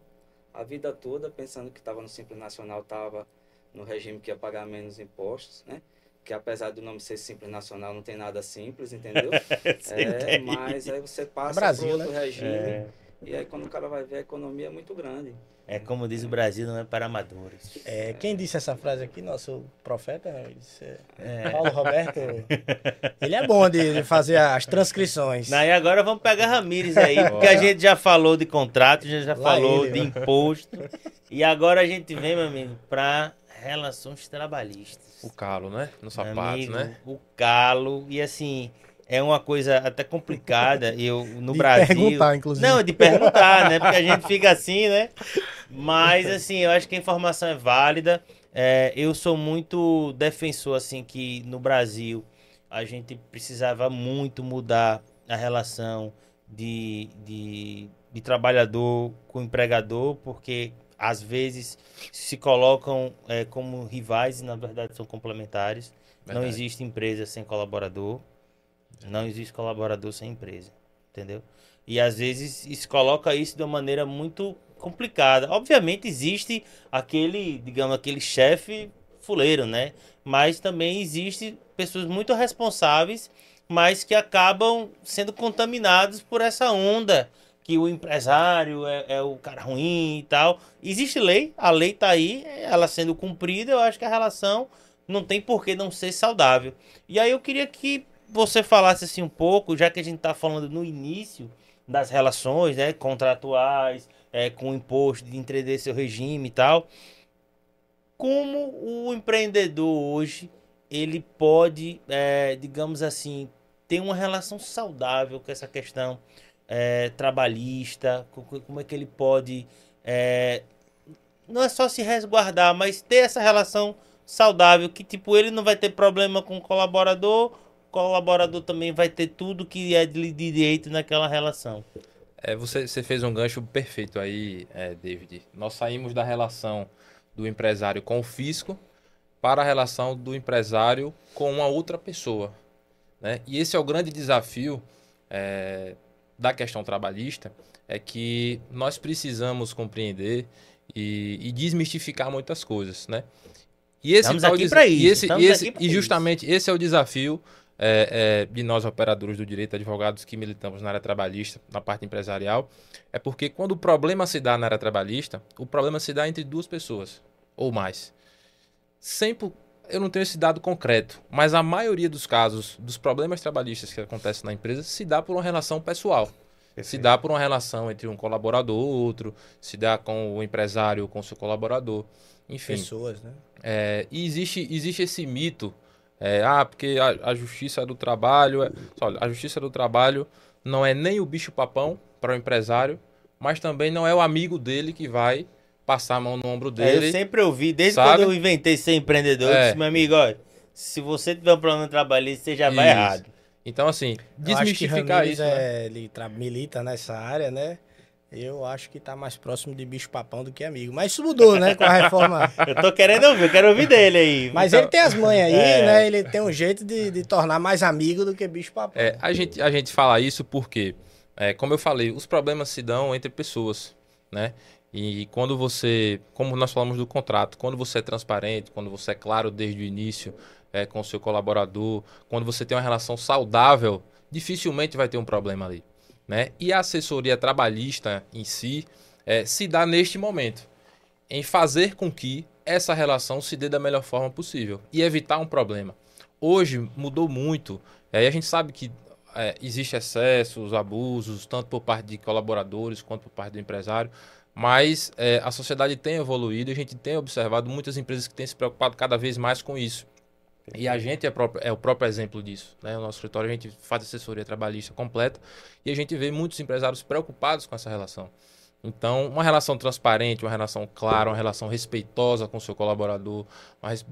a vida toda, pensando que estava no Simples Nacional, estava no regime que ia pagar menos impostos, né? Que apesar do nome ser Simples Nacional, não tem nada simples, entendeu? é, mas aí você passa Brasil, para outro né? regime, É, e aí quando o cara vai ver, a economia é muito grande. é como diz o Brasil, não é para amadores. É, quem disse essa frase aqui? Nosso profeta, né? Disse, é, É. Paulo Roberto. Ele é bom de de fazer as transcrições. Aí agora vamos pegar Ramires aí, porque a gente já falou de contrato, a gente já Lá falou ele, de né? imposto. E agora a gente vem, meu amigo, para relações trabalhistas. O calo, né? No sapato, amigo, né? O calo. E assim, é uma coisa até complicada. Eu, no De Brasil. perguntar, inclusive. Não, de perguntar, né? Porque a gente fica assim, né? Mas, assim, eu acho que a informação é válida. É, eu sou muito defensor, assim, que no Brasil a gente precisava muito mudar a relação de, de, de trabalhador com empregador, porque às vezes se colocam é, como rivais e na verdade são complementares. Não Verdade. existe empresa sem colaborador, não existe colaborador sem empresa. entendeu? E às vezes isso coloca isso de uma maneira muito complicada. Obviamente existe aquele, digamos, aquele chefe fuleiro, né? Mas também existe pessoas muito responsáveis, mas que acabam sendo contaminados por essa onda que o empresário é, é, o cara ruim e tal. Existe lei, a lei tá aí, ela sendo cumprida, eu acho que a relação não tem por que não ser saudável. E aí eu queria que você falasse assim um pouco, já que a gente tá falando no início das relações, né, contratuais, é, com o imposto, de entender seu regime e tal. Como o empreendedor hoje ele pode, é, digamos assim, ter uma relação saudável com essa questão é, trabalhista, como é que ele pode é, não é só se resguardar, mas ter essa relação saudável que tipo ele não vai ter problema com o colaborador, o colaborador também vai ter tudo que é de direito naquela relação. É, você, você fez um gancho perfeito aí, é, David. Nós saímos da relação do empresário com o fisco para a relação do empresário com uma outra pessoa. Né? E esse é o grande desafio é, da questão trabalhista, é que nós precisamos compreender e, e desmistificar muitas coisas. Né? E esse Estamos aqui para isso. E, esse, e, esse, e justamente isso. esse é o desafio é, é, de nós operadores do direito, advogados que militamos na área trabalhista, na parte empresarial, é porque quando o problema se dá na área trabalhista, o problema se dá entre duas pessoas ou mais. Sempre eu não tenho esse dado concreto, mas a maioria dos casos dos problemas trabalhistas que acontecem na empresa se dá por uma relação pessoal. Perfeito. Se dá por uma relação entre um colaborador ou outro, se dá com o empresário com o seu colaborador. Enfim. Pessoas, né? É, e existe, existe esse mito é, ah, porque a, a justiça do trabalho. É... Olha, a justiça do trabalho não é nem o bicho-papão para o empresário, mas também não é o amigo dele que vai passar a mão no ombro dele. É, eu sempre ouvi, desde sabe? quando eu inventei ser empreendedor, é. eu disse, meu amigo, olha, se você tiver um problema trabalhista, você já Isso. vai errado. Então, assim, desmistificar isso. Né? É, ele milita nessa área, né? Eu acho que tá mais próximo de bicho papão do que amigo. Mas isso mudou, né? Com a reforma. eu tô querendo ouvir, eu quero ouvir dele aí. Mas então... ele tem as manhas aí, é. né? Ele tem um jeito de, de tornar mais amigo do que bicho papão. É, a gente, a gente fala isso porque, é, como eu falei, os problemas se dão entre pessoas, né? E quando você, como nós falamos do contrato, quando você é transparente, quando você é claro desde o início é, com o seu colaborador, quando você tem uma relação saudável, dificilmente vai ter um problema ali. Né? E a assessoria trabalhista em si é, se dá neste momento, em fazer com que essa relação se dê da melhor forma possível e evitar um problema. Hoje mudou muito, aí a gente sabe que é, existe excessos, abusos, tanto por parte de colaboradores quanto por parte do empresário, mas é, a sociedade tem evoluído a gente tem observado muitas empresas que têm se preocupado cada vez mais com isso. E a gente é, próprio, é, o próprio exemplo disso. Né? O nosso escritório, a gente faz assessoria trabalhista completa e a gente vê muitos empresários preocupados com essa relação. Então, uma relação transparente, uma relação clara, uma relação respeitosa com o seu colaborador, mas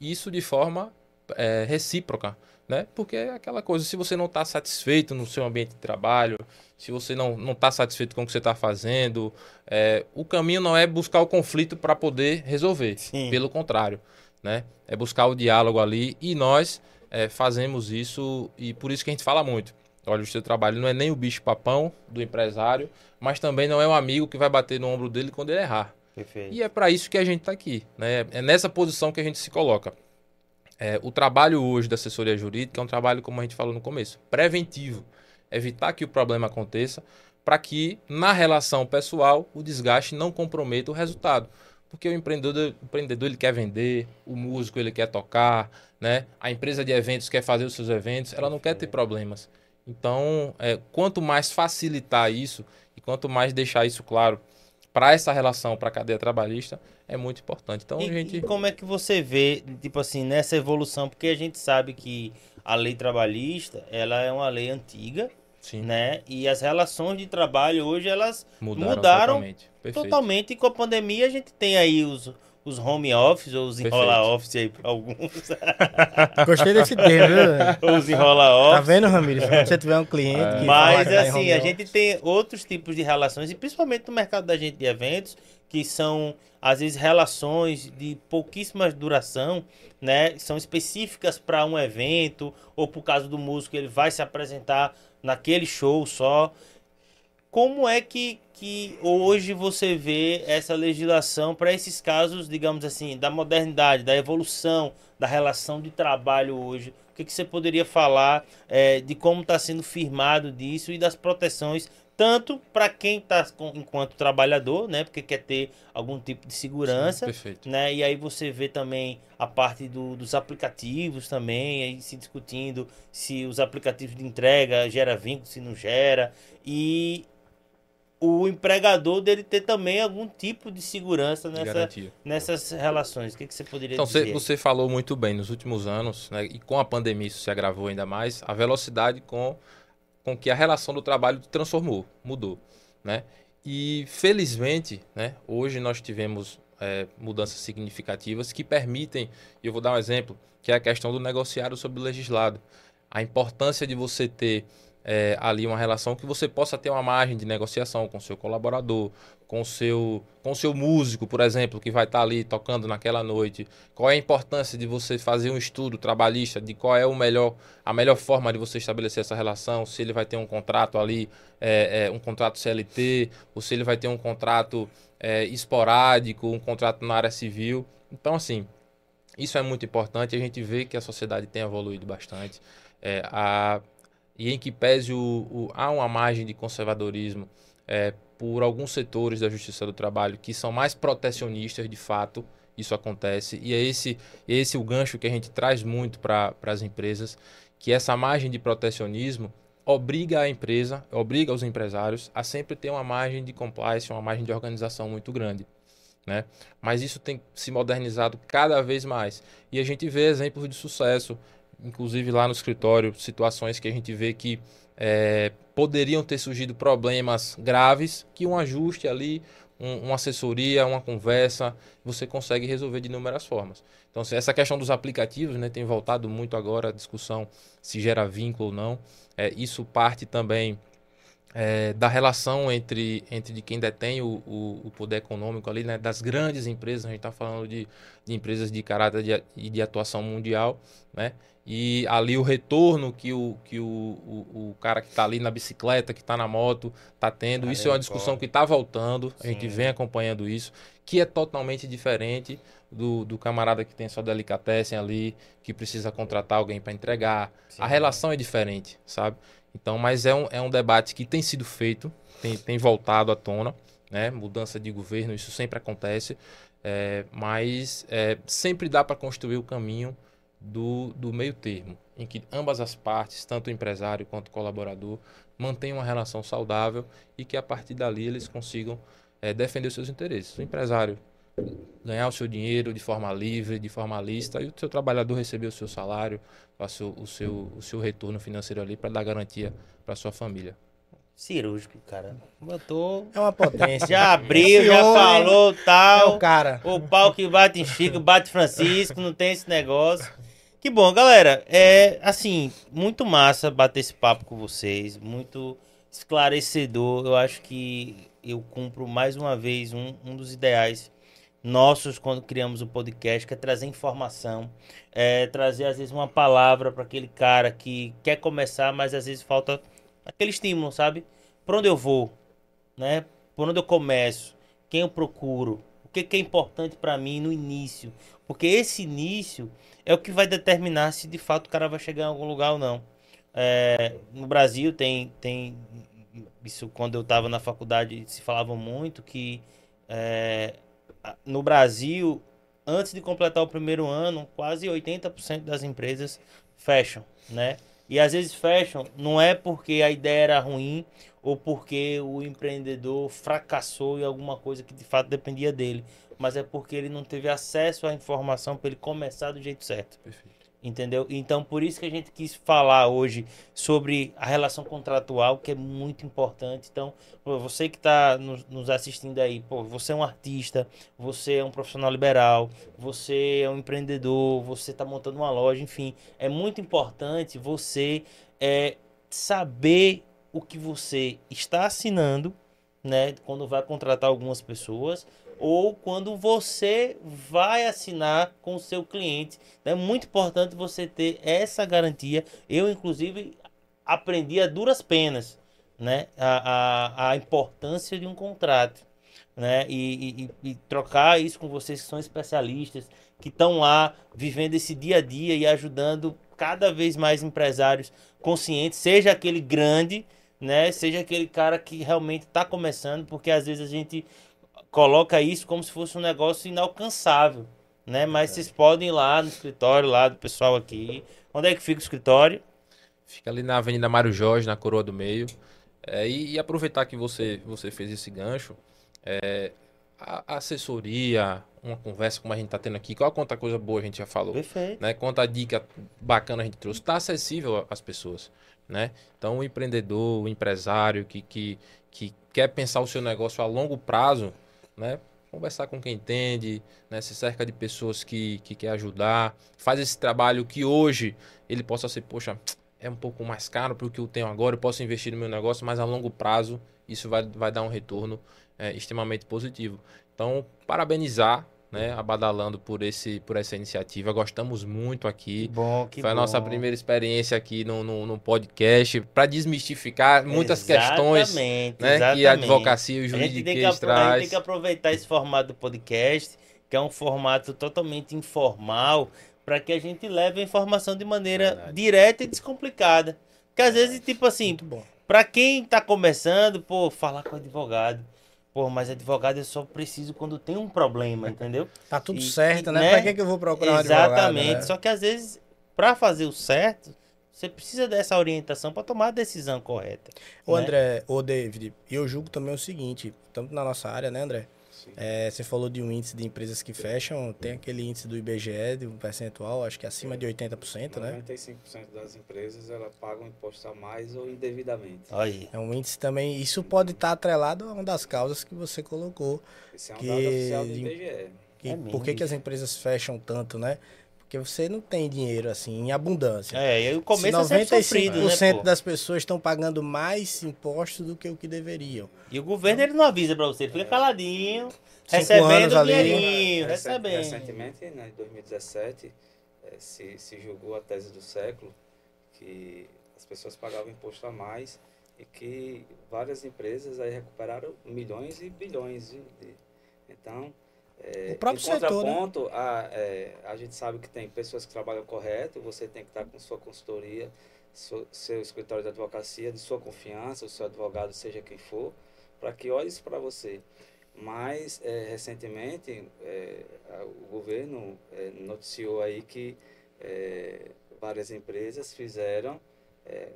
isso de forma é, recíproca, né? Porque é aquela coisa, se você não está satisfeito no seu ambiente de trabalho, se você não está satisfeito com o que você está fazendo, é, o caminho não é buscar o conflito para poder resolver. Sim. Pelo contrário né? É buscar o diálogo ali e nós é, fazemos isso e por isso que a gente fala muito. Olha, o seu trabalho não é nem o bicho papão do empresário, mas também não é um amigo que vai bater no ombro dele quando ele errar. Perfeito. E é para isso que a gente está aqui, né? É nessa posição que a gente se coloca. É, o trabalho hoje da assessoria jurídica é um trabalho, como a gente falou no começo, preventivo. Evitar que o problema aconteça para que, na relação pessoal, o desgaste não comprometa o resultado. Porque o empreendedor, o empreendedor ele quer vender, o músico ele quer tocar, né? A empresa de eventos quer fazer os seus eventos, ela não quer ter problemas. Então, é, quanto mais facilitar isso e quanto mais deixar isso claro para essa relação, para a cadeia trabalhista, é muito importante. Então, e, gente... e como é que você vê, tipo assim, nessa evolução? Porque a gente sabe que a lei trabalhista, ela é uma lei antiga, Sim. né? E as relações de trabalho hoje, elas mudaram, mudaram totalmente. totalmente. E com a pandemia, a gente tem aí os, os home office ou os enrola office aí para alguns. Gostei desse termo, viu? Os enrola tá office. Tá vendo, Ramires? Quando você tiver um cliente. É. Mas tá assim, a gente tem outros tipos de relações, e principalmente no mercado da gente de eventos, que são às vezes relações de pouquíssima duração, né? São específicas para um evento ou por causa do músico ele vai se apresentar naquele show só. Como é que, que hoje você vê essa legislação para esses casos, digamos assim, da modernidade, da evolução, da relação de trabalho hoje? O que, que você poderia falar é, de como está sendo firmado disso e das proteções tanto para quem está enquanto trabalhador, né, porque quer ter algum tipo de segurança, Sim, né, e aí você vê também a parte do, dos aplicativos também, aí se discutindo se os aplicativos de entrega gera vínculo, se não gera, e o empregador dele ter também algum tipo de segurança nessa, nessas relações. O que, que você poderia então, dizer? Então, você falou muito bem, nos últimos anos, né, e com a pandemia isso se agravou ainda mais, a velocidade com, com que a relação do trabalho transformou, mudou. Né? E, felizmente, né, hoje nós tivemos é, mudanças significativas que permitem, e eu vou dar um exemplo, que é a questão do negociário sobre o legislado. A importância de você ter é, ali uma relação que você possa ter uma margem de negociação com seu colaborador, com seu, com seu músico, por exemplo, que vai estar ali tocando naquela noite. Qual é a importância de você fazer um estudo trabalhista de qual é o melhor, a melhor forma de você estabelecer essa relação, se ele vai ter um contrato ali, é, é, um contrato CLT, ou se ele vai ter um contrato é, esporádico, um contrato na área civil. Então, assim, isso é muito importante. A gente vê que a sociedade tem evoluído bastante. É, a e em que pese o, o, há uma margem de conservadorismo é, por alguns setores da Justiça do Trabalho que são mais protecionistas de fato, isso acontece. E é esse, esse o gancho que a gente traz muito para as empresas, que essa margem de protecionismo obriga a empresa, obriga os empresários a sempre ter uma margem de compliance, uma margem de organização muito grande. Né? Mas isso tem se modernizado cada vez mais. E a gente vê exemplos de sucesso inclusive lá no escritório, situações que a gente vê que é, poderiam ter surgido problemas graves, que um ajuste ali, um, uma assessoria, uma conversa, você consegue resolver de inúmeras formas. Então, essa questão dos aplicativos né, tem voltado muito agora a discussão se gera vínculo ou não. É, isso parte também é, da relação entre, entre de quem detém o, o, o, poder econômico ali, né, das grandes empresas, a gente está falando de, de, empresas de caráter de, de atuação mundial, né, e ali o retorno que o, que o, o, o cara que está ali na bicicleta, que está na moto, está tendo. isso é uma discussão que está voltando, a gente vem acompanhando isso, que é totalmente diferente do, do camarada que tem só delicatessen ali, que precisa contratar alguém para entregar. Sim. A relação é diferente, sabe? Então, mas é um, é um debate que tem sido feito, tem, tem voltado à tona, né? Mudança de governo, isso sempre acontece, é, mas é, sempre dá para construir o caminho do, do meio termo, em que ambas as partes, tanto o empresário quanto o colaborador, mantenham uma relação saudável e que a partir dali eles consigam é, defender os seus interesses. O empresário ganhar o seu dinheiro de forma livre, de forma lícita, e o seu trabalhador receber o seu salário, o seu, o seu, o seu retorno financeiro ali para dar garantia para sua família. Cirúrgico, cara. Botou. É uma potência. Já abriu, já falou tal. É o cara. O pau que bate em Chico, bate Francisco, não tem esse negócio. Que bom, galera. É assim, muito massa bater esse papo com vocês, muito esclarecedor. Eu acho que eu cumpro mais uma vez um, um dos ideais nossos quando criamos o podcast, que é trazer informação, é, trazer às vezes uma palavra para aquele cara que quer começar, mas às vezes falta aquele estímulo, sabe? Por onde eu vou, né? Por onde eu começo, quem eu procuro, o que, que é importante para mim no início, porque esse início é o que vai determinar se de fato o cara vai chegar em algum lugar ou não. É, no Brasil tem, tem isso quando eu estava na faculdade se falava muito que é, no Brasil antes de completar o primeiro ano quase 80% das empresas fecham, né? E às vezes fecham não é porque a ideia era ruim ou porque o empreendedor fracassou em alguma coisa que de fato dependia dele, mas é porque ele não teve acesso à informação para ele começar do jeito certo. Perfeito. Entendeu? Então, por isso que a gente quis falar hoje sobre a relação contratual, que é muito importante. Então, você que está nos, assistindo aí, pô, você é um artista, você é um profissional liberal, você é um empreendedor, você está montando uma loja, enfim, é muito importante você é, saber o que você está assinando, né, quando vai contratar algumas pessoas, ou quando você vai assinar com o seu cliente. É muito importante você ter essa garantia. Eu, inclusive, aprendi a duras penas né? a, a, a importância de um contrato. Né? E, e, e trocar isso com vocês que são especialistas, que estão lá vivendo esse dia a dia e ajudando cada vez mais empresários conscientes, seja aquele grande, né? Seja aquele cara que realmente está começando, porque às vezes a gente coloca isso como se fosse um negócio inalcançável, né? Mas é. vocês podem ir lá no escritório lá do pessoal aqui. Onde é que fica o escritório? Fica ali na Avenida Mário Jorge, na Coroa do Meio. É, e, e, aproveitar que você, você fez esse gancho, é, a, a assessoria, uma conversa como a gente está tendo aqui, qual quanta coisa boa a gente já falou. Perfeito. Né? Quanta dica bacana a gente trouxe. Está acessível às pessoas. Né? Então, o empreendedor, o empresário que, que, que quer pensar o seu negócio a longo prazo, né? conversar com quem entende, né? se cerca de pessoas que, que quer ajudar, faz esse trabalho que hoje ele possa ser, poxa, é um pouco mais caro para o que eu tenho agora, eu posso investir no meu negócio, mas a longo prazo isso vai, vai dar um retorno é, extremamente positivo. Então, parabenizar né, a Badalando por, esse, por essa iniciativa. Gostamos muito aqui. Bom, que Foi bom. a nossa primeira experiência aqui no, no, no podcast para desmistificar muitas questões né, exatamente. que a advocacia e o juridiquês traz. A gente tem que aproveitar esse formato do podcast, que é um formato totalmente informal, para que a gente leve a informação de maneira Verdade. direta e descomplicada. Porque às vezes, tipo assim, para quem está começando, pô, falar com advogado Pô, mas advogado eu só preciso quando tem um problema, entendeu? Tá tudo e, certo, né? né? Pra que, que eu vou procurar Exatamente. um advogado? Exatamente. Né? Só que às vezes, para fazer o certo, você precisa dessa orientação para tomar a decisão correta. Ô, né? André, ô, David, eu julgo também o seguinte, tanto na nossa área, né, André? É, você falou de um índice de empresas que fecham, tem aquele índice do IBGE, de um percentual, acho que acima de 80%, né? 95% das empresas elas pagam imposto a mais ou indevidamente. Aí. É um índice também, isso pode estar atrelado a uma das causas que você colocou. Esse é um que, dado oficial do IBGE. Que, é por que, que as empresas fecham tanto, né? Porque você não tem dinheiro assim em abundância. É, e o começo Se 95% é sofrido, né, das pessoas estão pagando mais impostos do que o que deveriam. E o governo ele não avisa para você, ele fica caladinho, recebendo o dinheirinho, recebendo. Recentemente, né, em 2017, é, se, se julgou a tese do século que as pessoas pagavam imposto a mais e que várias empresas aí recuperaram milhões e bilhões de, de então é, o próprio setor, né? a, é, a gente sabe que tem pessoas que trabalham correto, você tem que estar com sua consultoria, seu, seu escritório de advocacia, de sua confiança, o seu advogado, seja quem for, para que olhe isso para você. Mas, é, recentemente, é, o governo é, noticiou aí que é, várias empresas fizeram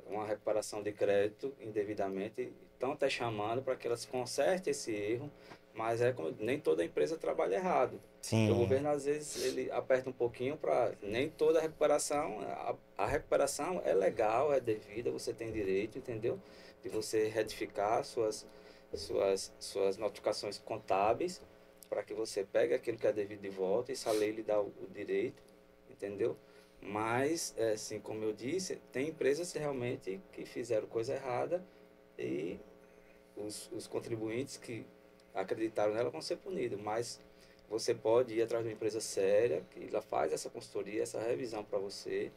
uma recuperação de crédito indevidamente, estão até chamando para que elas consertem esse erro, mas é como, nem toda empresa trabalha errado. Sim. O governo, às vezes, ele aperta um pouquinho para. Nem toda recuperação. A, a, recuperação é legal, é devida, você tem direito, entendeu? De você retificar suas, suas, suas notificações contábeis para que você pegue aquilo que é devido de volta. Isso a lei lhe dá o, o direito, entendeu? Mas, é, assim, como eu disse, tem empresas realmente que fizeram coisa errada e os, os contribuintes que acreditaram nela vão ser punidos, mas você pode ir atrás de uma empresa séria que ela faz essa consultoria, essa revisão para você,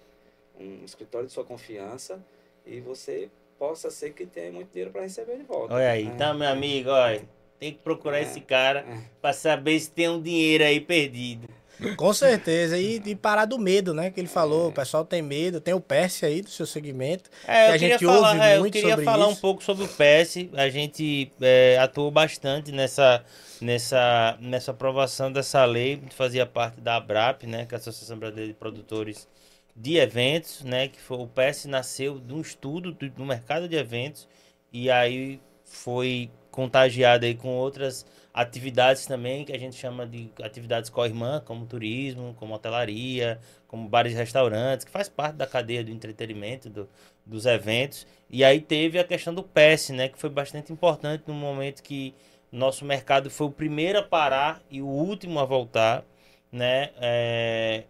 um escritório de sua confiança e você possa ser que tenha muito dinheiro para receber de volta. Olha aí, é. então, meu amigo, olha, tem que procurar é. esse cara é. para saber se tem um dinheiro aí perdido. Com certeza. E, e, parar do medo, né? Que ele falou. É. O pessoal tem medo. Tem o PES aí do seu segmento. É, que a gente falar, ouve é, muito Eu queria falar isso. um pouco sobre o PES. A gente é, atuou bastante nessa, nessa, nessa aprovação dessa lei. Fazia parte da ABRAP, né? Que é a Associação Brasileira de Produtores de Eventos, né? Que foi, o PES nasceu de um estudo do, do mercado de eventos. E aí foi contagiado aí com outras atividades também que a gente chama de atividades co-irmã, como turismo, como hotelaria, como bares e restaurantes, que faz parte da cadeia do entretenimento, do, dos eventos. E aí teve a questão do PES, né, que foi bastante importante no momento que nosso mercado foi o primeiro a parar e o último a voltar, né? É,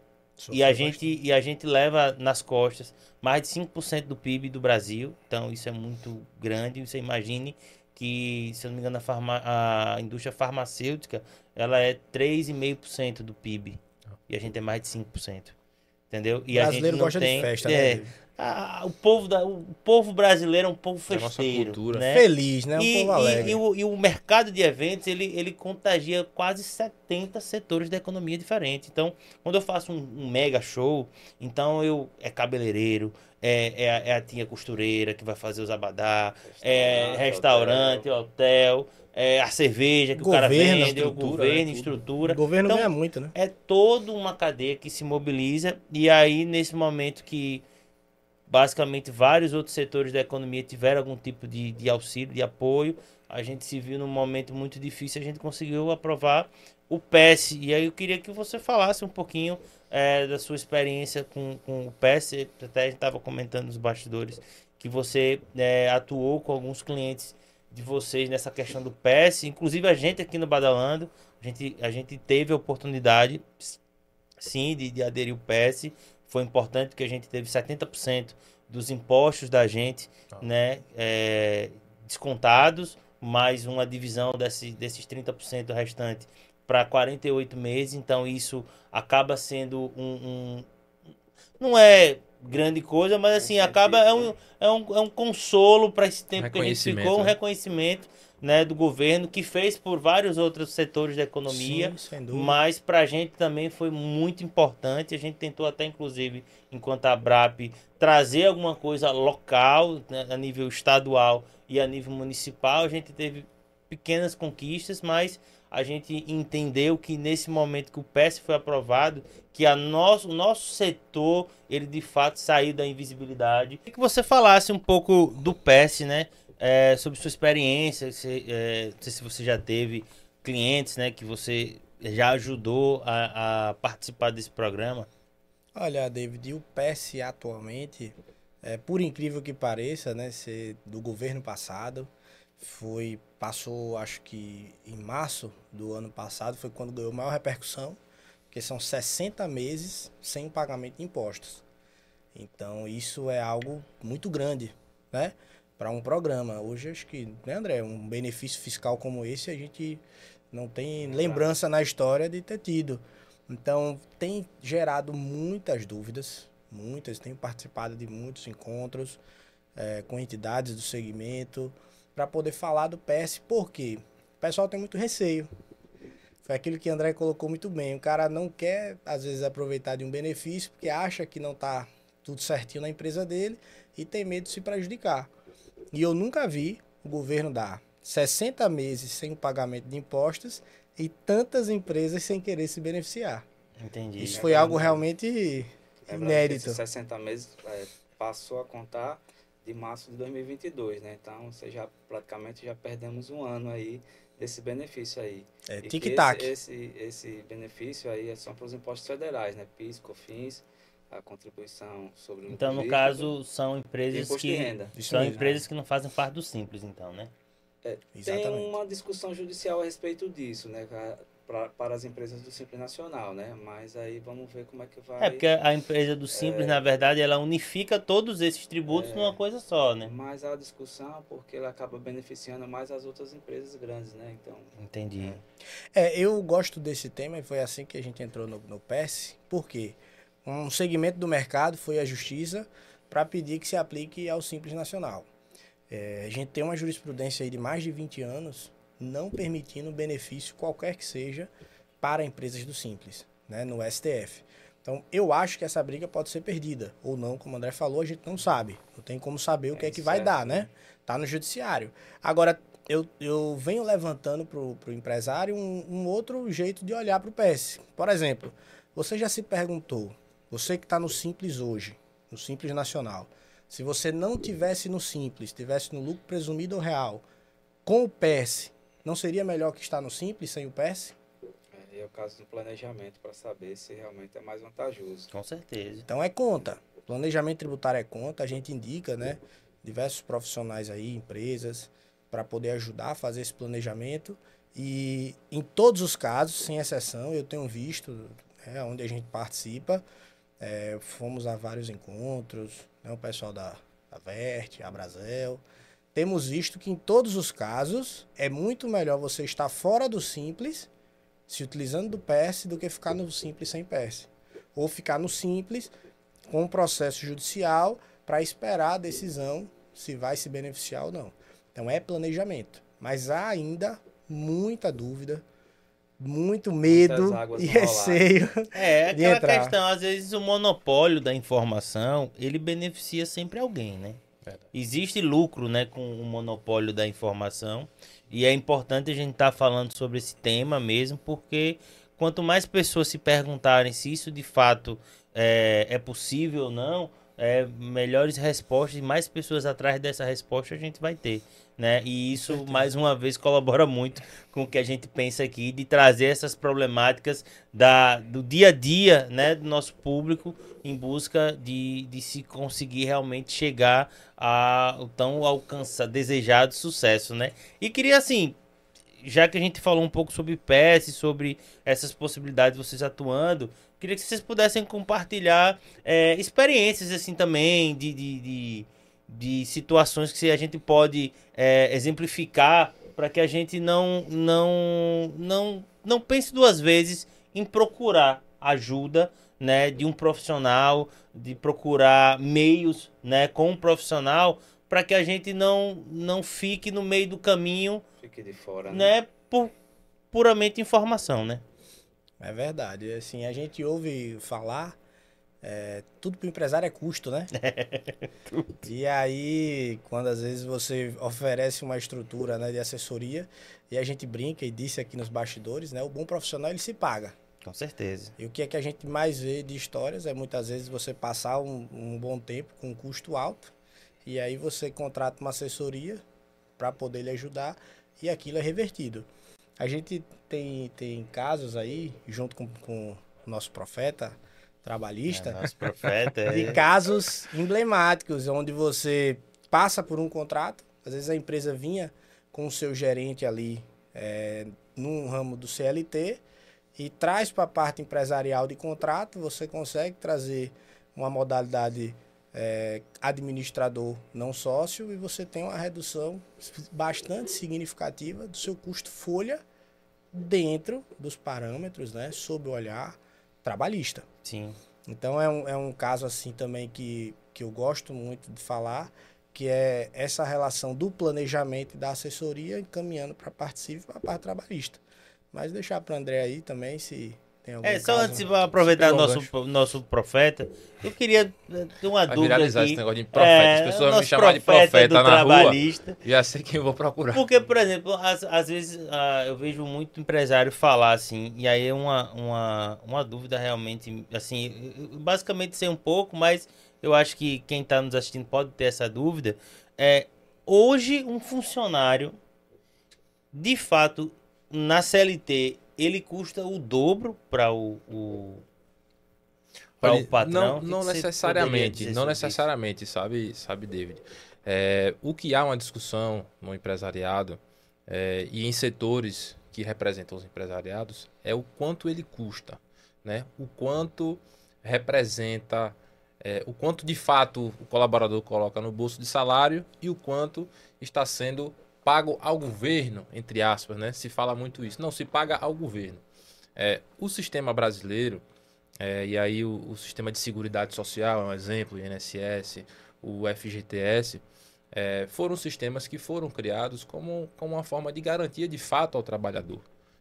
e a, gente, e a gente leva nas costas mais de 5% do PIB do Brasil. Então, isso é muito grande. Você imagine que, se eu não me engano, a, farma, a indústria farmacêutica ela é 3,5% do PIB. E a gente é mais de 5%. Entendeu? E O a gente brasileiro não gosta tem, de festa, é, né? ah, o povo da, o povo brasileiro é um povo É a nossa festeiro, cultura. né? Feliz, né? Um e, povo e- alegre. e o, e o mercado de eventos, ele, ele contagia quase 70 setores da economia diferentes. Então, quando eu faço um, um mega show, então eu é cabeleireiro, é, é, a- é a tia costureira que vai fazer os abadá, é restaurante, hotel, é a cerveja que o cara Governo, vende, o estrutura, governo, né, tudo. estrutura. O governo Então, ganha muito, né? É toda uma cadeia que se mobiliza e aí nesse momento que basicamente vários outros setores da economia tiveram algum tipo de, de auxílio, de apoio, a gente se viu num momento muito difícil, a gente conseguiu aprovar o PES. E aí eu queria que você falasse um pouquinho eh, da sua experiência com, com o PES, até a gente estava comentando nos bastidores, que você eh, atuou com alguns clientes de vocês nessa questão do PES, inclusive a gente aqui no Badalando, a gente, a gente teve a oportunidade, sim, de, de aderir o PS. Foi importante porque a gente teve 70% dos impostos da gente, Tá. né, é, descontados, mais uma divisão desse, desses 30% restante para 48 meses. Então isso acaba sendo um, um- não é grande coisa, mas assim acaba é um, é um, é um consolo para esse tempo que a gente ficou, um né? reconhecimento né, do governo que fez por vários outros setores da economia. Sim, sem dúvida. Mas para a gente também foi muito importante. A gente tentou até, inclusive, enquanto a BRAP, trazer alguma coisa local, né, a nível estadual e a nível municipal. A gente teve pequenas conquistas, mas a gente entendeu que nesse momento que o PES foi aprovado, que a nosso, o nosso setor, ele de fato saiu da invisibilidade. Queria que você falasse um pouco do PES, né? É, sobre sua experiência, se, é, não sei se você já teve clientes, né, que você já ajudou a, a participar desse programa. Olha, David, o PES atualmente, é, por incrível que pareça, né, ser do governo passado, foi passou, acho que em março do ano passado, foi quando ganhou maior repercussão, porque são 60 meses sem pagamento de impostos. Então, isso é algo muito grande, né, para um programa. Hoje, acho que, né, André, um benefício fiscal como esse, a gente não tem lembrança na história de ter tido. Então, tem gerado muitas dúvidas, muitas. Tenho participado de muitos encontros eh, com entidades do segmento para poder falar do PS, porque o pessoal tem muito receio. Foi aquilo que o André colocou muito bem. O cara não quer, às vezes, aproveitar de um benefício porque acha que não está tudo certinho na empresa dele e tem medo de se prejudicar. E eu nunca vi o governo dar 60 meses sem o pagamento de impostos e tantas empresas sem querer se beneficiar. Entendi. Isso foi algo realmente É inédito. esses 60 meses é, passou a contar de março de 2022, né? Então, você já praticamente já perdemos um ano aí desse benefício aí. É que tic-tac. Esse, esse, esse benefício aí é só para os impostos federais, né? PIS, COFINS, a contribuição sobre o Então, no caso, são empresas imposto que de renda. Isso são mesmo. empresas que não fazem parte do simples, então, né? Tem Exatamente. uma discussão judicial a respeito disso, né? Pra- para as empresas do Simples Nacional, né? Mas aí vamos ver como é que vai. É porque a empresa do simples, na verdade, ela unifica todos esses tributos É. numa coisa só, né? Mas a discussão porque ele acaba beneficiando mais as outras empresas grandes, né? Então, Entendi. É, eu gosto desse tema e foi assim que a gente entrou no, no PES, porque um segmento do mercado foi a justiça para pedir que se aplique ao Simples Nacional. É, a gente tem uma jurisprudência aí de mais de 20 anos não permitindo benefício qualquer que seja para empresas do Simples, né, no STF. Então, eu acho que essa briga pode ser perdida, ou não, como o André falou, a gente não sabe. Não tem como saber o que é, É que vai dar, né? né? Tá no judiciário. Agora, eu, eu venho levantando pro, pro empresário um, um outro jeito de olhar pro PS. Por exemplo, você já se perguntou, você que está no Simples hoje, no Simples Nacional, se você não tivesse no Simples, tivesse no lucro presumido ou real, com o PS, não seria melhor que estar no Simples sem o PS? é, é o caso do planejamento para saber se realmente é mais vantajoso. Com certeza. Então é conta. Planejamento tributário é conta, a gente indica, né? Diversos profissionais aí, empresas, para poder ajudar a fazer esse planejamento. E em todos os casos, sem exceção, eu tenho visto, né, onde a gente participa, é, fomos a vários encontros, né, o pessoal da, da Vert, a Brasel. Temos visto que em todos os casos é muito melhor você estar fora do simples se utilizando do PS do que ficar no simples sem PS. Ou ficar no simples com o processo judicial para esperar a decisão se vai se beneficiar ou não. Então é planejamento. Mas há ainda muita dúvida, muito medo e receio. É, aquela questão, às vezes o monopólio da informação, ele beneficia sempre alguém, né? Existe lucro, né, com o monopólio da informação. E é importante a gente estar tá falando sobre esse tema mesmo, porque quanto mais pessoas se perguntarem se isso de fato é, é possível ou não, é, melhores respostas e mais pessoas atrás dessa resposta a gente vai ter. Né? E isso, mais uma vez, colabora muito com o que a gente pensa aqui de trazer essas problemáticas da, do dia a dia né, do nosso público em busca de, de se conseguir realmente chegar ao tão alcançar, desejado sucesso. Né? E queria, assim, já que a gente falou um pouco sobre PES, sobre essas possibilidades de vocês atuando, queria que vocês pudessem compartilhar é, experiências assim também de, de, de, de, situações que a gente pode é, exemplificar para que a gente não, não, não, não pense duas vezes em procurar ajuda né, de um profissional, de procurar meios né, com um profissional para que a gente não, não fique no meio do caminho Fique de fora, né? né? Por puramente informação, né? É verdade. Assim, a gente ouve falar, é, tudo para o empresário é custo, né? e aí, quando às vezes você oferece uma estrutura né, de assessoria, e a gente brinca e disse aqui nos bastidores, né? O bom profissional ele se paga. Com certeza. E o que é que a gente mais vê de histórias é muitas vezes você passar um, um bom tempo com um custo alto, e aí você contrata uma assessoria para poder lhe ajudar e aquilo é revertido. A gente tem, tem casos aí, junto com, com o nosso profeta trabalhista, é, nosso profeta, de é. casos emblemáticos, onde você passa por um contrato, às vezes a empresa vinha com o seu gerente ali é, num ramo do CLT e traz para a parte empresarial de contrato, você consegue trazer uma modalidade é, administrador não sócio e você tem uma redução bastante significativa do seu custo folha dentro dos parâmetros, né, sob o olhar trabalhista. Sim. Então é um, é um caso assim também que, que eu gosto muito de falar, que é essa relação do planejamento e da assessoria encaminhando para a parte civil e para a parte trabalhista. Mas deixar para André aí também se é, só antes de aproveitar nosso, nosso profeta, eu queria eh, ter uma Vai dúvida aqui. esse negócio de profeta. É, As pessoas me chamam de profeta na rua, já sei quem eu vou procurar. Porque, por exemplo, às, às vezes uh, eu vejo muito empresário falar assim, e aí é uma, uma, uma dúvida realmente, assim, basicamente sei um pouco, mas eu acho que quem está nos assistindo pode ter essa dúvida. É, hoje, um funcionário, de fato, na CLT, ele custa o dobro para o, o para o patrão. Não, não necessariamente, não necessariamente, sabe, sabe, David. É, o que há uma discussão no empresariado é, e em setores que representam os empresariados é o quanto ele custa, né? O quanto representa, é, o quanto de fato o colaborador coloca no bolso de salário e o quanto está sendo pago ao governo, entre aspas, né? Se fala muito isso. Não, se paga ao governo. É, o sistema brasileiro, é, e aí o, o, sistema de seguridade social é um exemplo, o INSS, o FGTS, é, foram sistemas que foram criados como, como uma forma de garantia de fato ao trabalhador.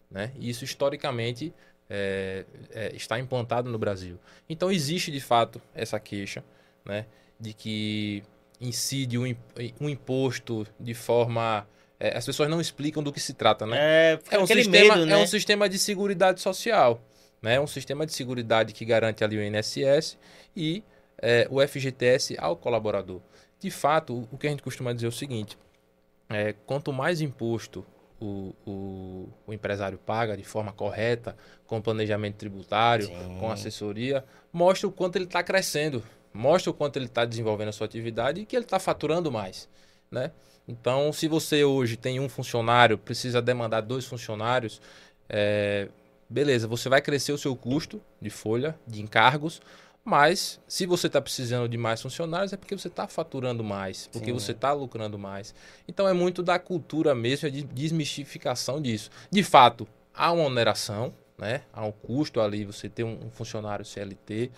Né? E isso historicamente é, é, está implantado no Brasil. Então existe de fato essa queixa né, de que incide um, um imposto de forma. É, as pessoas não explicam do que se trata, né? É, é um, sistema, medo, né? é um sistema de seguridade social. Né? Um sistema de seguridade que garante ali o INSS e é, o FGTS ao colaborador. De fato, o que a gente costuma dizer é o seguinte: é, quanto mais imposto o, o, o, empresário paga de forma correta, com planejamento tributário, Sim. com assessoria, mostra o quanto ele está crescendo mostra o quanto ele está desenvolvendo a sua atividade e que ele está faturando mais, né? Então, se você hoje tem um funcionário, precisa demandar dois funcionários, é, beleza, você vai crescer o seu custo de folha, de encargos, mas se você está precisando de mais funcionários é porque você está faturando mais, porque Sim. você está lucrando mais. Então é muito da cultura mesmo, é de desmistificação disso. De fato, há uma oneração, né? Há um custo ali, você ter um, um funcionário CLT,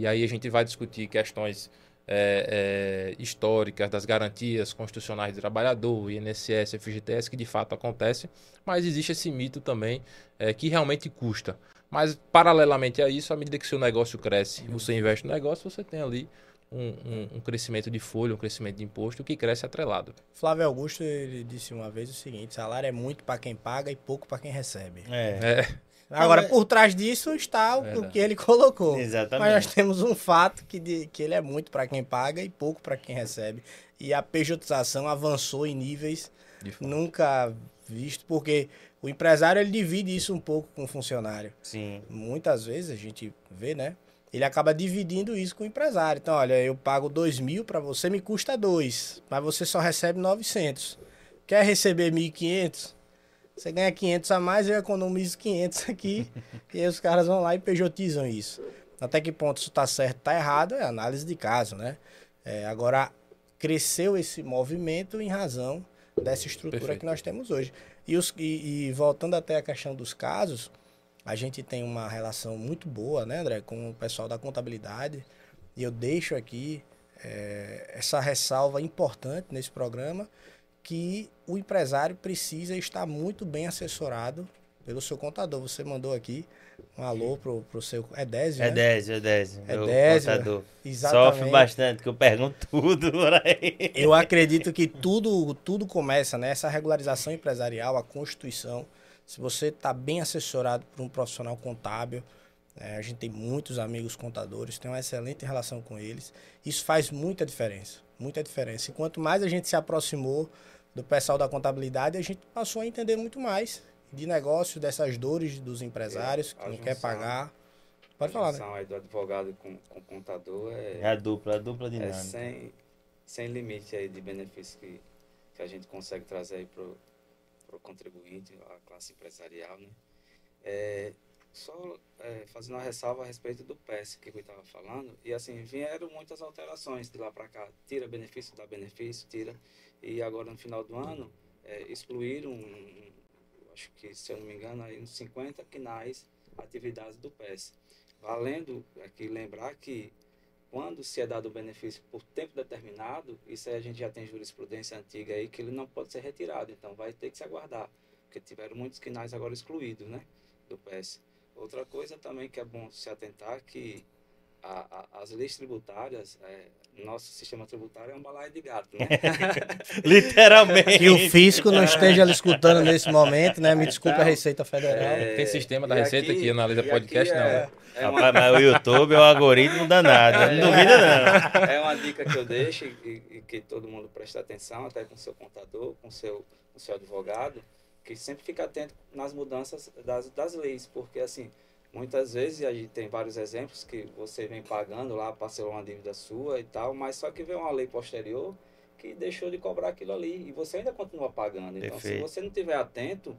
e aí a gente vai discutir questões é, é, históricas das garantias constitucionais do trabalhador, INSS, FGTS, que de fato acontece, mas existe esse mito também é, que realmente custa. Mas, paralelamente a isso, à medida que seu negócio cresce, você investe no negócio, você tem ali um, um, um, crescimento de folha, um crescimento de imposto que cresce atrelado. Flávio Augusto ele disse uma vez o seguinte: salário é muito para quem paga e pouco para quem recebe. É. é. Agora, por trás disso está o, o que ele colocou. Exatamente. Mas nós temos um fato que, de, que ele é muito para quem paga e pouco para quem recebe. E a pejotização avançou em níveis nunca visto, porque o empresário ele divide isso um pouco com o funcionário. Sim. Muitas vezes a gente vê, né? Ele acaba dividindo isso com o empresário. Então, olha, eu pago dois mil para você, me custa dois, mas você só recebe 900. Quer receber 1.500? Você ganha 500 a mais, eu economizo 500 aqui. e aí os caras vão lá e pejotizam isso. Até que ponto isso está certo, está errado, é análise de caso, né? É, agora, cresceu esse movimento em razão dessa estrutura Perfeito. que nós temos hoje. E, os, e, e, voltando até a questão dos casos, a gente tem uma relação muito boa, né, André, com o pessoal da contabilidade. E eu deixo aqui é, essa ressalva importante nesse programa, que o empresário precisa estar muito bem assessorado pelo seu contador. Você mandou aqui um alô pro, pro seu. É Désio, é né? Désio, é Désio. É Désio. Contador. Exatamente. Sofre bastante, que eu pergunto tudo por aí. Eu acredito que tudo, tudo começa, né? Essa regularização empresarial, a Constituição. Se você está bem assessorado por um profissional contábil, é, a gente tem muitos amigos contadores, tem uma excelente relação com eles. Isso faz muita diferença, muita diferença. E quanto mais a gente se aproximou do pessoal da contabilidade, a gente passou a entender muito mais de negócio, dessas dores dos empresários é, que não quer pagar. Pode falar, né? aí do advogado com, com contador é, é a dupla, a dupla é dinâmica. É sem, sem limite aí de benefícios que, que a gente consegue trazer aí pro, pro contribuinte, a classe empresarial, né? É, só é, fazendo uma ressalva a respeito do PES que eu estava falando, e assim, vieram muitas alterações de lá para cá. Tira benefício, dá benefício, tira. E agora no final do ano, é, excluíram acho que, se eu não me engano, aí uns 50 quinais atividades do PES. Valendo aqui lembrar que quando se é dado o benefício por tempo determinado, isso aí a gente já tem jurisprudência antiga aí que ele não pode ser retirado, então vai ter que se aguardar, porque tiveram muitos quinais agora excluídos, né, do PES. Outra coisa também que é bom se atentar que a, a, as leis tributárias, é, nosso sistema tributário é um balaio de gato, né? Literalmente. Que o fisco não esteja escutando nesse momento, né? Me desculpe então, a Receita Federal. É, Tem sistema da Receita aqui, que analisa podcast, não. É, é uma... Rapaz, mas o YouTube é um algoritmo danado, é, não duvida não. É uma dica que eu deixo e, e, que todo mundo presta atenção, até com seu contador, com seu, com seu advogado, que sempre fica atento nas mudanças das, das leis, porque assim Muitas vezes a gente tem vários exemplos que você vem pagando lá, parcelou uma dívida sua e tal, mas só que veio uma lei posterior que deixou de cobrar aquilo ali e você ainda continua pagando. Então, Perfeito. se você não tiver atento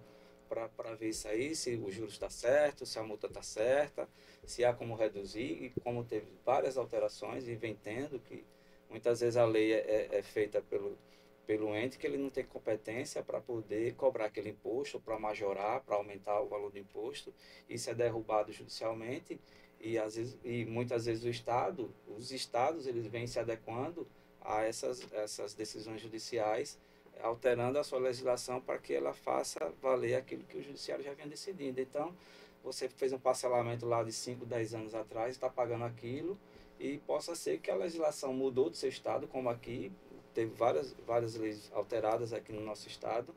para ver isso aí, se o juros está certo, se a multa está certa, se há como reduzir, e como teve várias alterações e vem tendo, que muitas vezes a lei é, é, é feita pelo pelo ente que ele não tem competência para poder cobrar aquele imposto, para majorar, para aumentar o valor do imposto. Isso é derrubado judicialmente e, às vezes, e muitas vezes o Estado, os Estados, eles vêm se adequando a essas, essas decisões judiciais, alterando a sua legislação para que ela faça valer aquilo que o judiciário já vinha decidindo. Então, você fez um parcelamento lá de 5, 10 anos atrás, está pagando aquilo, e possa ser que a legislação mudou do seu estado, como aqui, teve várias, várias leis alteradas aqui no nosso estado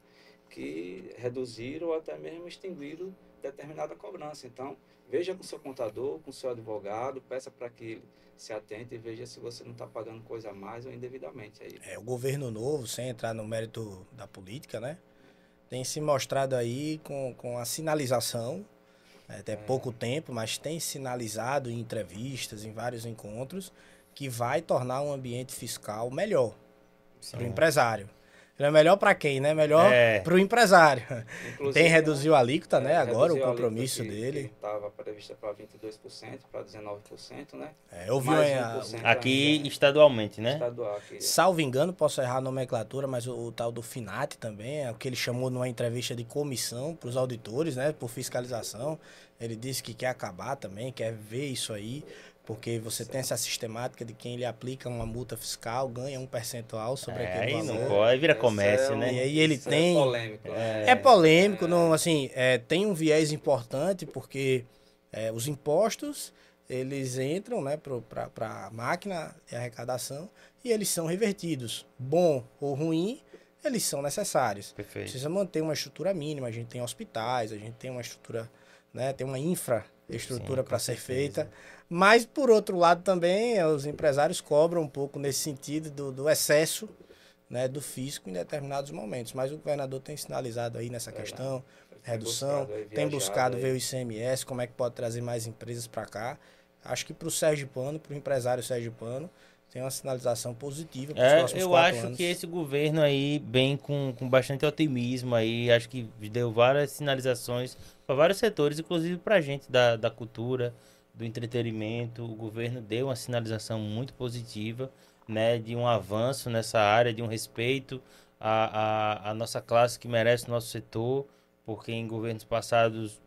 que reduziram ou até mesmo extinguiram determinada cobrança. Então, veja com seu contador, com seu advogado, peça para que ele se atente e veja se você não está pagando coisa a mais ou indevidamente. Aí. É, o governo novo, sem entrar no mérito da política, né? Tem se mostrado aí com, com a sinalização, é, até é. pouco tempo, mas tem sinalizado em entrevistas, em vários encontros, que vai tornar um ambiente fiscal melhor para o empresário. Ele é melhor para quem, né? Melhor é. para o empresário. Inclusive, Tem reduziu a alíquota, né? É, Agora o compromisso que, dele. Estava prevista para 22%, para 19%, né? É, eu vi a, aqui ainda. estadualmente, né? Estadual, aqui. Salvo engano, posso errar a nomenclatura, mas o, o, tal do FINAT também, é o que ele chamou numa entrevista de comissão para os auditores, né? Por fiscalização. Ele disse que quer acabar também, quer ver isso aí, porque você tem essa sistemática de quem ele aplica uma multa fiscal, ganha um percentual sobre É, aquele aí valor. não pode, aí vira comércio, é um- né? E aí ele isso tem- É polêmico. né? É polêmico, não, assim, é, tem um viés importante porque é, os impostos eles entram né, para a máquina de arrecadação e eles são revertidos. Bom ou ruim, eles são necessários. Perfeito. Precisa manter uma estrutura mínima. A gente tem hospitais, a gente tem uma estrutura, né, tem uma infraestrutura para ser certeza. feita. Mas, por outro lado, também eh, os empresários cobram um pouco nesse sentido do, do excesso né, do fisco em determinados momentos. Mas o governador tem sinalizado aí nessa questão, Tem redução, buscado aí, tem buscado aí. ver o ICMS, como é que pode trazer mais empresas para cá. Acho que para o Sergipano, para o empresário Sergipano, tem uma sinalização positiva para os É, próximos eu acho anos. que esse governo aí vem com, com bastante otimismo aí, acho que deu várias sinalizações para vários setores, inclusive para a gente da, da cultura, do entretenimento. O governo deu uma sinalização muito positiva, né, de um avanço nessa área, de um respeito à, à, à nossa classe que merece o nosso setor, porque em governos passados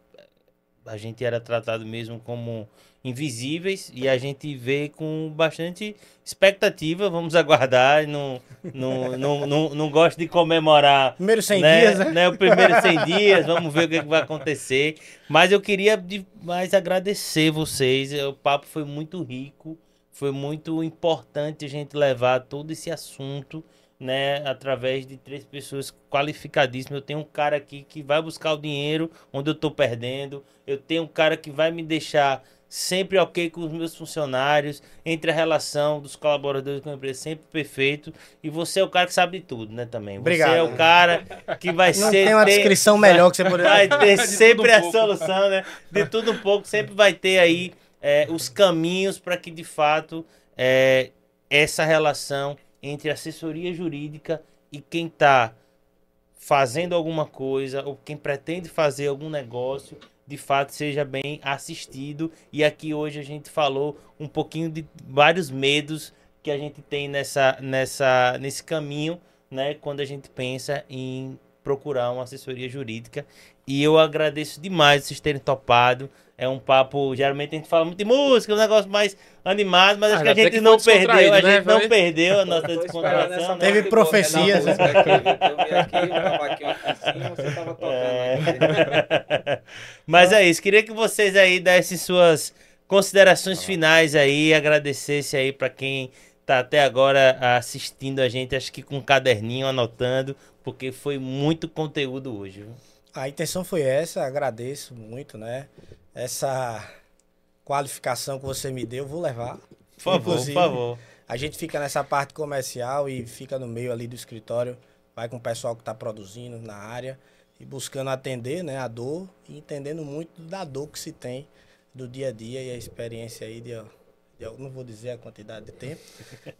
a gente era tratado mesmo como invisíveis e a gente vê com bastante expectativa. Vamos aguardar. Não, não, não, não, não gosto de comemorar Primeiro 100 né, dias, né? né, O primeiro 100 dias, vamos ver o que, que vai acontecer. Mas eu queria mais agradecer vocês. O papo foi muito rico, foi muito importante a gente levar todo esse assunto, né, através de três pessoas qualificadíssimas. Eu tenho um cara aqui que vai buscar o dinheiro onde eu tô perdendo. Eu tenho um cara que vai me deixar sempre ok com os meus funcionários, entre a relação dos colaboradores com a empresa, sempre perfeito. E você é o cara que sabe de tudo, né, também. Obrigado. Você é o cara que vai Não ser... tem uma ter- descrição melhor que você poderia... Vai ter sempre um a pouco. solução, né? De tudo um pouco, sempre vai ter aí é, os caminhos para que, de fato, é, essa relação entre assessoria jurídica e quem está fazendo alguma coisa ou quem pretende fazer algum negócio, de fato seja bem assistido. E aqui hoje a gente falou um pouquinho de vários medos que a gente tem nessa, nessa, nesse caminho, né? Quando a gente pensa em procurar uma assessoria jurídica. E eu agradeço demais vocês terem topado. É um papo, geralmente a gente fala muito de música, um negócio mais animado, mas Ah, acho que a gente que não perdeu, a né? gente não perdeu a nossa descontração. né? Teve profecias, né, É. Mas é isso, queria que vocês aí dessem suas considerações finais aí, agradecesse aí para quem tá até agora assistindo a gente, acho que com um caderninho anotando, porque foi muito conteúdo hoje. viu? A intenção foi essa, agradeço muito, né? Essa qualificação que você me deu, eu vou levar. Por favor, por Inclusive, favor. A gente fica nessa parte comercial e fica no meio ali do escritório, vai com o pessoal que está produzindo na área e buscando atender né, a dor e entendendo muito da dor que se tem do dia a dia e a experiência aí de eu não vou dizer a quantidade de tempo,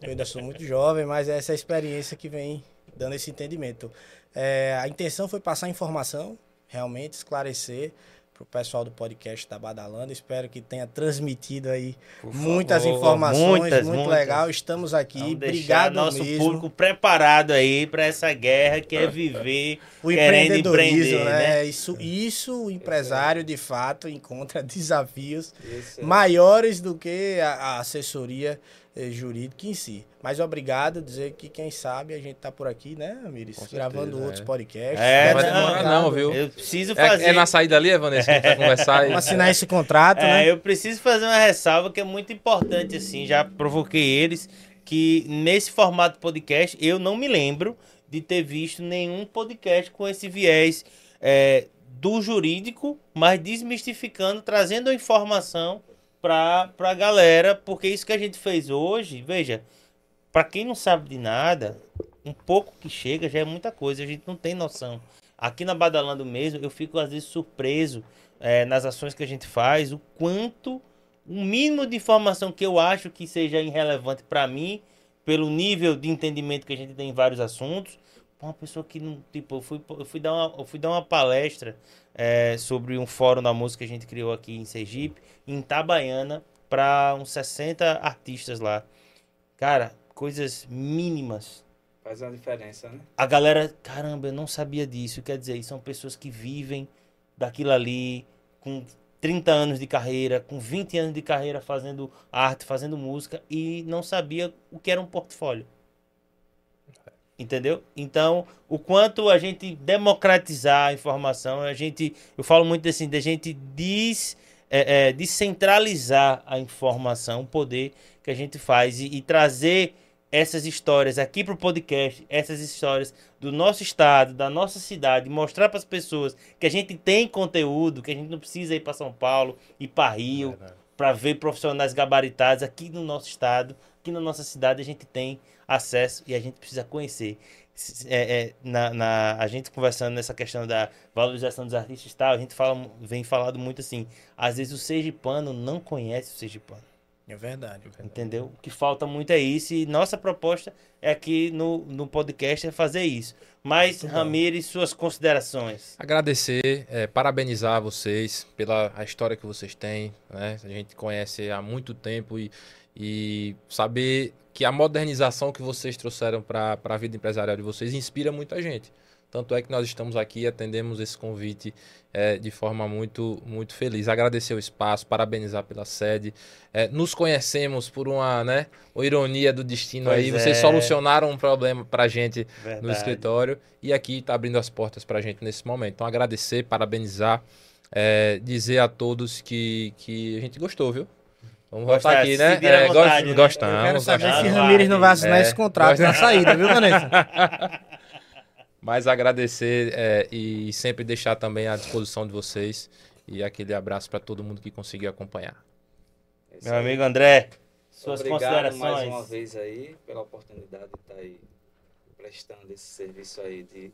eu ainda sou muito jovem, mas é essa experiência que vem dando esse entendimento. É, a intenção foi passar informação, realmente esclarecer para o pessoal do podcast da Badalando. Espero que tenha transmitido aí Por muitas favor. informações, Muitas, muito muitas. legal. Estamos aqui. Vamos Obrigado nosso mesmo. público preparado aí para essa guerra que é viver O querendo empreendedorismo, empreender, né? né? Isso, isso o empresário de fato encontra desafios é- maiores do que a, a assessoria eh, jurídica em si. Mas obrigado, dizer que quem sabe a gente tá por aqui, né, Amiris? Com Gravando certeza, outros é. podcasts. É, Não vai não, demorar não, viu? Eu preciso fazer. É, é na saída ali, Vanessa, que a gente vai conversar. e- Vamos assinar esse contrato, É, né? eu preciso fazer uma ressalva que é muito importante, assim, já provoquei eles, que nesse formato podcast eu não me lembro de ter visto nenhum podcast com esse viés é, do jurídico, mas desmistificando, trazendo a informação para a galera, porque isso que a gente fez hoje, veja, para quem não sabe de nada, um pouco que chega já é muita coisa, a gente não tem noção. Aqui na Badalando mesmo, eu fico às vezes surpreso é, nas ações que a gente faz, o quanto, o mínimo de informação que eu acho que seja irrelevante para mim, pelo nível de entendimento que a gente tem em vários assuntos, pra uma pessoa que não, tipo, eu fui, eu fui, dar, uma, eu fui dar uma palestra é, sobre um fórum da música que a gente criou aqui em Sergipe, em Itabaiana, para uns 60 artistas lá. Cara, coisas mínimas Faz uma diferença, né? a galera, caramba, eu não sabia disso. Quer dizer, são pessoas que vivem daquilo ali, com 30 anos de carreira, com 20 anos de carreira fazendo arte, fazendo música e não sabia o que era um portfólio. Entendeu? Então, o quanto a gente democratizar a informação, a gente, eu falo muito assim, da gente des, é, é, descentralizar a informação, o poder que a gente faz e, e trazer essas histórias aqui para o podcast, essas histórias do nosso estado, da nossa cidade, mostrar para as pessoas que a gente tem conteúdo, que a gente não precisa ir para São Paulo, ir para Rio, para ver profissionais gabaritados aqui no nosso estado, aqui na nossa cidade a gente tem acesso e a gente precisa conhecer. É, é, na, na, a gente conversando nessa questão da valorização dos artistas e tal, a gente fala, vem falado muito assim, às vezes o sergipano não conhece o sergipano. É verdade, é verdade. Entendeu? O que falta muito é isso. E nossa proposta é aqui no, no podcast é fazer isso. Mas, Ramires, suas considerações. Agradecer, é, parabenizar vocês pela a história que vocês têm. Né? A gente conhece há muito tempo e, e saber que a modernização que vocês trouxeram para a vida empresarial de vocês inspira muita gente. Tanto é que nós estamos aqui e atendemos esse convite é, de forma muito, muito feliz. Agradecer o espaço, parabenizar pela sede. É, nos conhecemos por uma, né, uma ironia do destino Pois aí. Vocês é. solucionaram um problema para gente no Verdade. escritório e aqui está abrindo as portas para a gente nesse momento. Então, agradecer, parabenizar, é, dizer a todos que, que a gente gostou, viu? Vamos Gostar, aqui, né? É, vontade, gost- né? Gostamos. Eu quero saber gostamos. se Ramires não vai assinar é, esse contrato na saída, viu, Vanessa? Mas agradecer é, e sempre deixar também à disposição de vocês. E aquele abraço para todo mundo que conseguiu acompanhar. É Meu aí. amigo André, suas Obrigado considerações. mais uma vez aí pela oportunidade de estar aí prestando esse serviço aí de,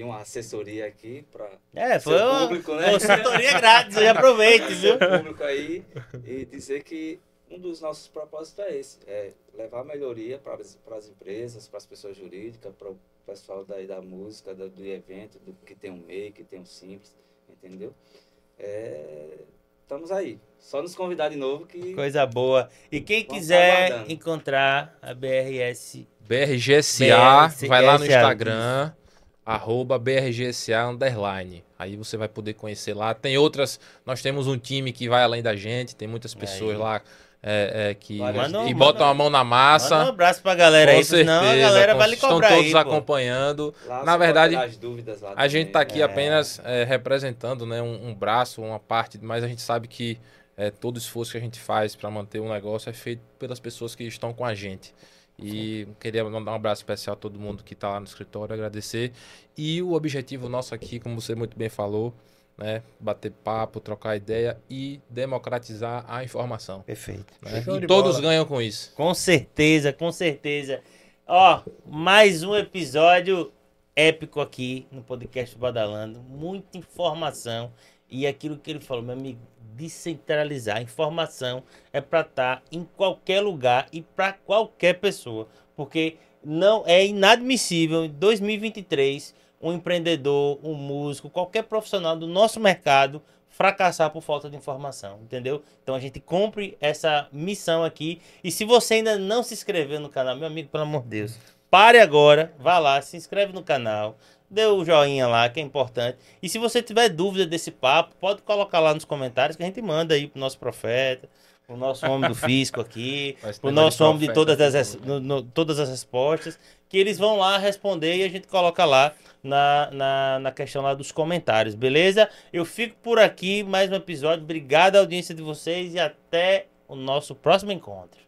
de uma assessoria aqui para É, foi seu uma público, né? consultoria grátis, aproveite, viu? público aí e dizer que um dos nossos propósitos é esse, é levar melhoria para as empresas, para as pessoas jurídicas, para o pessoal daí da música, do, do evento, do que tem um MEI, que tem um simples, entendeu? É, estamos aí. Só nos convidar de novo que Coisa boa. E quem Vamos quiser aguardando. encontrar a BRS, BRGSA, BRGSA, vai lá no isso. Instagram, arroba BRGSA underline. Aí você vai poder conhecer lá. Tem outras, nós temos um time que vai além da gente, tem muitas pessoas lá é, é, que, Várias que um- botam a mão na manda um massa. abraço pra galera Com aí, senão a certeza, galera vai lhe estão cobrar todos aí, acompanhando. lá Na verdade, A gente está aqui né? apenas é, representando né, um, um braço, uma parte, mas a gente sabe que é, todo esforço que a gente faz para manter o negócio é feito pelas pessoas que estão com a gente. E queria mandar um abraço especial a todo mundo que está lá no escritório, agradecer. E o objetivo nosso aqui, como você muito bem falou, né, bater papo, trocar ideia e democratizar a informação. Perfeito. né? E todos bola. ganham com isso. Com certeza, com certeza. Ó, mais um episódio épico aqui no podcast Badalando. Muita informação. E aquilo que ele falou, meu amigo, descentralizar. A informação é para estar em qualquer lugar e para qualquer pessoa. Porque não é inadmissível em 2023 um empreendedor, um músico, qualquer profissional do nosso mercado fracassar por falta de informação, entendeu? Então a gente cumpre essa missão aqui. E se você ainda não se inscreveu no canal, meu amigo, pelo amor de Deus, pare agora, vá lá, se inscreve no canal, dê o joinha lá, que é importante. E se você tiver dúvida desse papo, pode colocar lá nos comentários que a gente manda aí pro nosso profeta, pro nosso homem do fisco aqui, pro nosso homem de todas as, res- no- no- todas as respostas, que eles vão lá responder e a gente coloca lá na, na, na questão lá dos comentários, beleza? Eu fico por aqui, mais um episódio. Obrigado à audiência de vocês e até o nosso próximo encontro.